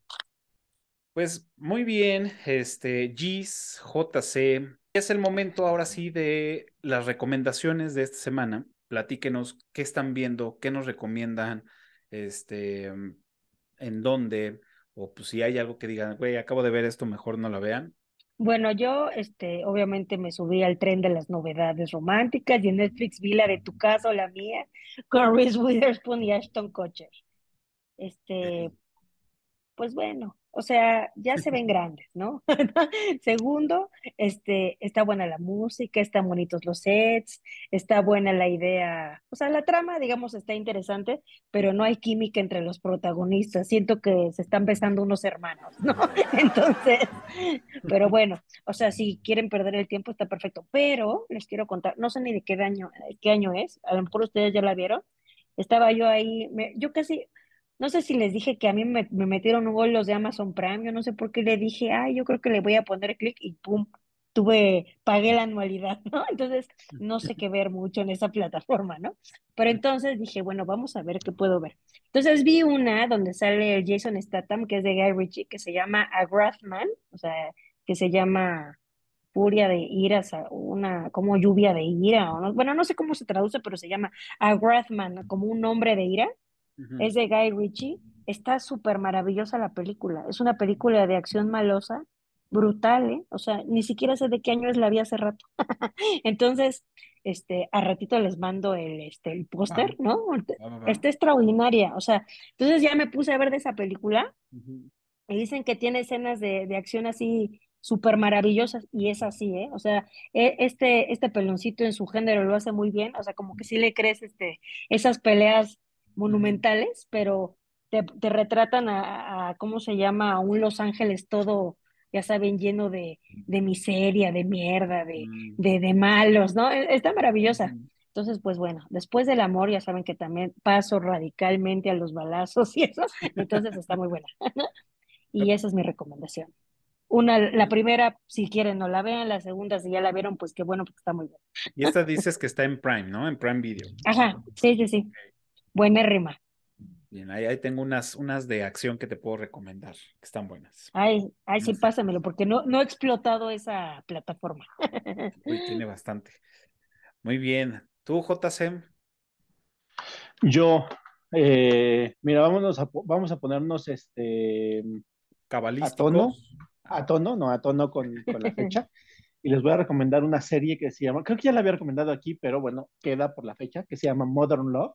Pues muy bien, este, Gis, JC, es el momento ahora sí de las recomendaciones de esta semana. Platíquenos qué están viendo, qué nos recomiendan, este, en dónde, o pues si hay algo que digan, güey, acabo de ver esto, mejor no la vean. Bueno, yo, este, obviamente me subí al tren de las novedades románticas y en Netflix vi la de tu casa o la mía con Reese Witherspoon y Ashton Kutcher. Este, pues bueno, o sea, ya se ven <laughs> grandes, ¿no? <laughs> Segundo, este, está buena la música, están bonitos los sets, está buena la idea, o sea, la trama, digamos, está interesante, pero no hay química entre los protagonistas. Siento que se están besando unos hermanos, ¿no? <laughs> Entonces, pero bueno, o sea, si quieren perder el tiempo está perfecto. Pero les quiero contar, no sé ni de qué año, qué año es, a lo mejor ustedes ya la vieron. Estaba yo ahí, me, yo casi, no sé si les dije que a mí me, metieron un gol los de Amazon Prime, yo no sé por qué le dije, ay, yo creo que le voy a poner clic y pum, tuve, pagué la anualidad, ¿no? <laughs> Entonces, no sé qué ver mucho en esa plataforma, ¿no? Pero entonces dije, bueno, vamos a ver qué puedo ver. Entonces vi una donde sale Jason Statham, que es de Guy Ritchie, que se llama A o sea, que se llama furia de ira, una como lluvia de ira, o no, bueno, no sé cómo se traduce, pero se llama A como un hombre de ira es de Guy Ritchie. Está súper maravillosa la película. Es una película de acción malosa, brutal, ¿eh? O sea, ni siquiera sé de qué año es la vi hace rato. <laughs> Entonces, este, a ratito les mando el, este, el póster, ¿no? Está extraordinaria. O sea, entonces ya me puse a ver de esa película y dicen que tiene escenas de, de acción así súper maravillosas y es así, ¿eh? O sea, e, este, este peloncito en su género lo hace muy bien, o sea, como que sí le crees este, esas peleas monumentales, pero te, retratan a, ¿cómo se llama? A un Los Ángeles todo, ya saben, lleno de, de miseria, de mierda, de, mm. de, de, malos, ¿no? E, está maravillosa. Entonces, pues bueno, después del amor ya saben que también paso radicalmente a los balazos <laughs> y eso, entonces está muy buena. <laughs> y esa es mi recomendación. Una, la primera, si quieren, no la vean, la segunda, si ya la vieron, pues qué bueno, porque está muy buena. Y esta dices que está en Prime, ¿no? En Prime Video. Ajá, sí, sí, sí. Rima. Bien, ahí, tengo unas, unas de acción que te puedo recomendar, que están buenas. Ay, ay sí, pásamelo, porque no, no he explotado esa plataforma. <laughs> Uy, tiene <laughs> bastante. Muy bien. ¿Tú, JC? Yo, eh, mira, vámonos a, vamos a ponernos este cabalísticos. A tono, a tono, no, a tono con, con la fecha. <laughs> y les voy a recomendar una serie que se llama, creo que ya la había recomendado aquí, pero bueno, queda por la fecha, que se llama Modern Love.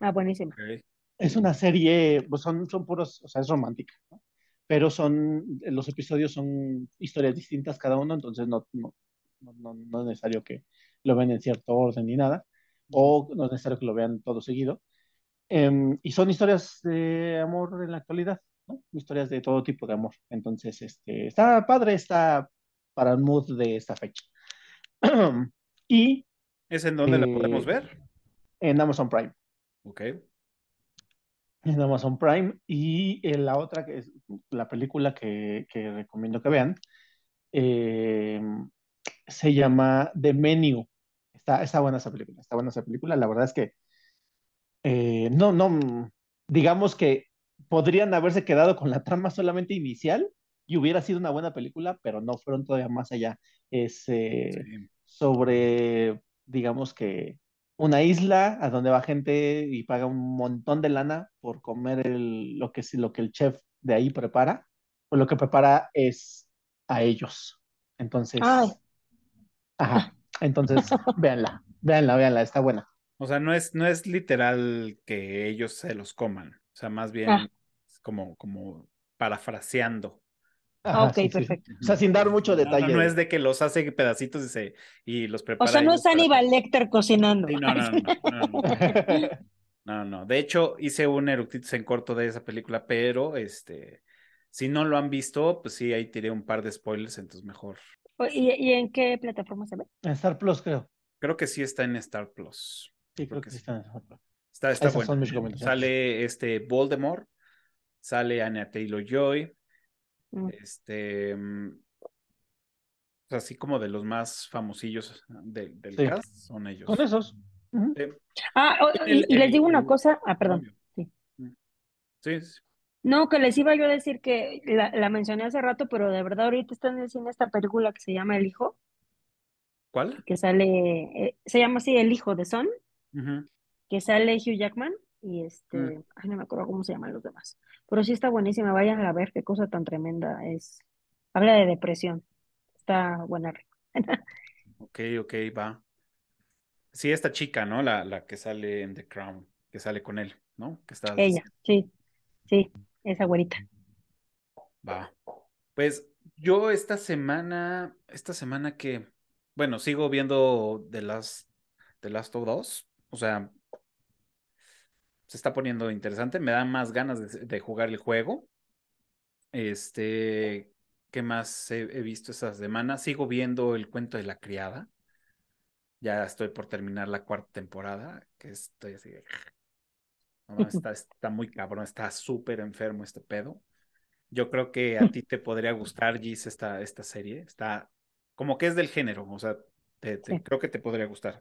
Ah, buenísimo. Es una serie, pues son, son puros, o sea, es romántica, ¿no? Pero son, los episodios son historias distintas cada uno, entonces no, no, no, no es necesario que lo vean en cierto orden ni nada, o no es necesario que lo vean todo seguido. Em, y son historias de amor en la actualidad, ¿no? Historias de todo tipo de amor. Entonces, este, está padre, está para el mood de esta fecha. <clears throat> y... ¿Es en donde la podemos eh, ver? En Amazon Prime. Ok. En Amazon Prime. Y la otra, que es la película que, recomiendo que vean, eh, se llama The Menu. Está, está buena esa película, está buena esa película. La verdad es que eh, no, no, digamos que podrían haberse quedado con la trama solamente inicial y hubiera sido una buena película, pero no fueron todavía más allá. Es eh, sobre, digamos que, una isla a donde va gente y paga un montón de lana por comer lo, que, lo que el chef de ahí prepara, pues lo que prepara es a ellos. Entonces, ajá, entonces, <laughs> véanla, véanla, véanla, está buena. O sea, no es, no es literal que ellos se los coman, o sea, más bien ah. es como, como parafraseando. Ah, ok, perfecto. O sea, sin dar mucho detalle. No, es de que los hace pedacitos y, se, y los prepara. O sea, no es Aníbal Lecter cocinando. no, no, no, <laughs> no, no, De hecho, hice un eructitos en corto de esa película, pero este, si no lo han visto, pues sí, ahí tiré un par de spoilers, entonces mejor. ¿Y, en qué plataforma se ve? En Star Plus, creo. Creo que sí está en Star Plus. Sí, creo que sí está Está, está bueno. Sale este Voldemort, sale Anya Taylor Joy, mm. este, mm, así como de los más famosillos del cast son ellos. Son esos. Ah, y, les digo una cosa, ah, perdón. Sí. Mm. sí. No, que les iba yo a decir que la, la mencioné hace rato, pero de verdad ahorita están diciendo esta película que se llama El Hijo. ¿Cuál? Que sale, eh, se llama así El Hijo de Son que sale Hugh Jackman y este, mm. ay, no me acuerdo cómo se llaman los demás. Pero sí está buenísima, vayan a ver qué cosa tan tremenda es. Habla de depresión. Está buena. ok, ok, va. Sí, esta chica, ¿no? La, la que sale en The Crown, que sale con él, ¿no? Que está... Ella, sí, sí, esa güerita. Va. Pues yo esta semana, esta semana que, bueno, sigo viendo de las The Last of Us, o sea, se está poniendo interesante, me da más ganas de, jugar el juego. Este, ¿qué más he, visto esta semana? Sigo viendo el cuento de la criada. Ya estoy por terminar la cuarta temporada, que estoy así. <laughs> está, está muy cabrón, está súper enfermo este pedo. Yo creo que a ti te podría gustar, Gis, esta, esta serie. Está como que es del género, o sea, creo que te podría gustar.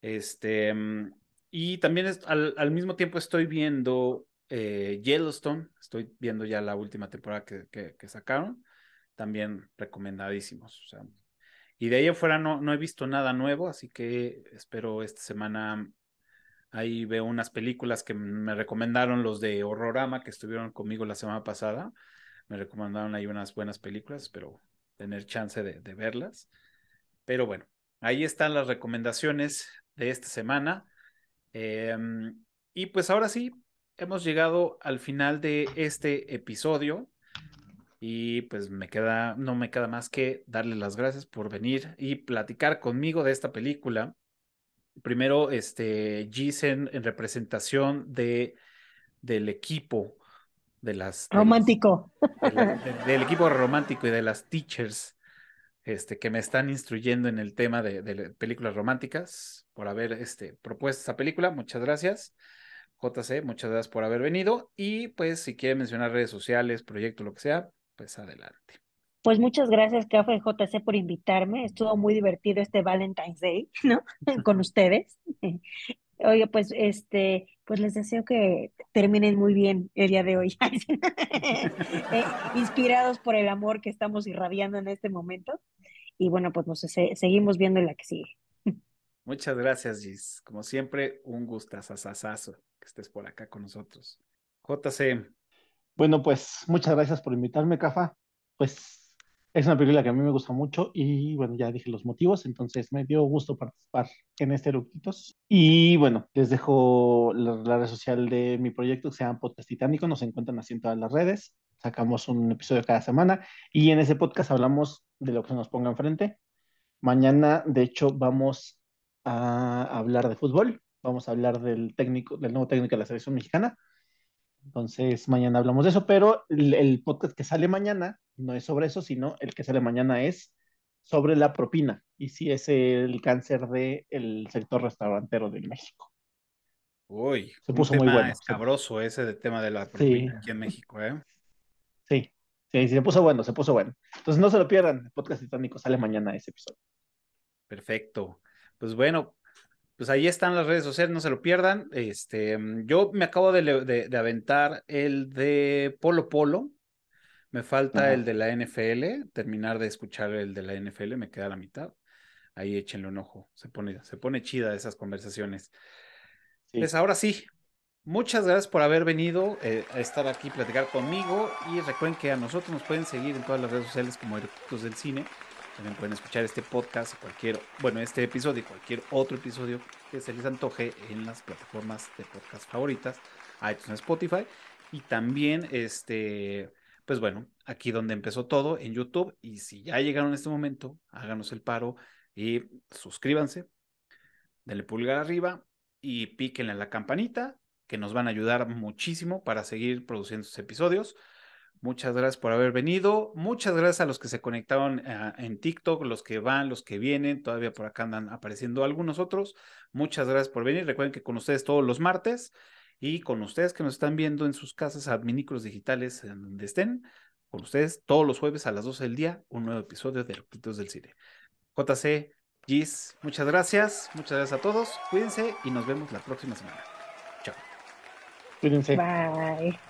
Este, mm, y también al, mismo tiempo estoy viendo eh, Yellowstone, estoy viendo ya la última temporada que, que, sacaron, también recomendadísimos. Y de ahí afuera no, no he visto nada nuevo, así que espero esta semana ahí veo unas películas que me recomendaron los de Horrorama que estuvieron conmigo la semana pasada. Me recomendaron ahí unas buenas películas, pero tener chance de verlas. Pero bueno, ahí están las recomendaciones de esta semana. Em, y pues ahora sí, hemos llegado al final de este episodio. Y pues me queda, no me queda más que darle las gracias por venir y platicar conmigo de esta película. Primero, este, Gisen en representación de, del equipo de las... Romántico. del equipo romántico y de las teachers este, que me están instruyendo en el tema de, películas románticas, por haber este, propuesto esta película. Muchas gracias. JC, muchas gracias por haber venido. Y pues si quiere mencionar redes sociales, proyecto, lo que sea, pues adelante. Pues muchas gracias, Café JC, por invitarme. Estuvo muy divertido este Valentine's Day, <laughs> ¿no? <laughs> Con ustedes. <laughs> Oye, pues este, pues les deseo que terminen muy bien el día de hoy, eh, inspirados por el amor que estamos irradiando en este momento. Y bueno, pues nos seguimos viendo en la que sigue. Muchas gracias, Gis. Como siempre, un gustazazazazo que estés por acá con nosotros. JC. Bueno, pues muchas gracias por invitarme, Cafa. Pues es una película que a mí me gusta mucho y bueno, ya dije los motivos, entonces me dio gusto participar en este Eructitos. Y bueno, les dejo la, red social de mi proyecto que se llama Podcast Titánico, nos encuentran así en todas las redes, sacamos un episodio cada semana y en ese podcast hablamos de lo que se nos ponga enfrente. Mañana, de hecho, vamos a hablar de fútbol, vamos a hablar del técnico, del nuevo técnico de la selección mexicana entonces, mañana hablamos de eso, pero el, podcast que sale mañana no es sobre eso, sino el que sale mañana es sobre la propina y si es el cáncer del sector restaurantero de México. Uy, se puso muy bueno. Escabroso ese de tema de la propina aquí en México, ¿eh? Sí, Sí, sí, se puso bueno, se puso bueno. Entonces no se lo pierdan, el podcast titánico sale mañana ese episodio. Perfecto. Pues bueno, pues ahí están las redes sociales, no se lo pierdan. Este, yo me acabo de, aventar el de Polo Polo. Me falta el de la NFL, terminar de escuchar el de la NFL, me queda la mitad. Ahí échenle un ojo, se pone, se pone chida esas conversaciones. Pues ahora sí, muchas gracias por haber venido eh, a estar aquí, platicar conmigo. Y recuerden que a nosotros nos pueden seguir en todas las redes sociales como Eructos del Cine. También pueden escuchar este podcast, cualquier, bueno, este episodio y cualquier otro episodio que se les antoje en las plataformas de podcast favoritas, iTunes, Spotify. Y también, este, pues bueno, aquí donde empezó todo, en YouTube. Y si ya llegaron a este momento, háganos el paro y suscríbanse, denle pulgar arriba y píquenle a la campanita, que nos van a ayudar muchísimo para seguir produciendo estos episodios. Muchas gracias por haber venido. Muchas gracias a los que se conectaron eh, en TikTok, los que van, los que vienen. Todavía por acá andan apareciendo algunos otros. Muchas gracias por venir. Recuerden que con ustedes todos los martes y con ustedes que nos están viendo en sus casas adminículos digitales, en donde estén, con ustedes todos los jueves a las 12 del día, un nuevo episodio de Loquitos del Cine. JC, Gis, muchas gracias. Muchas gracias a todos. Cuídense y nos vemos la próxima semana. Bye.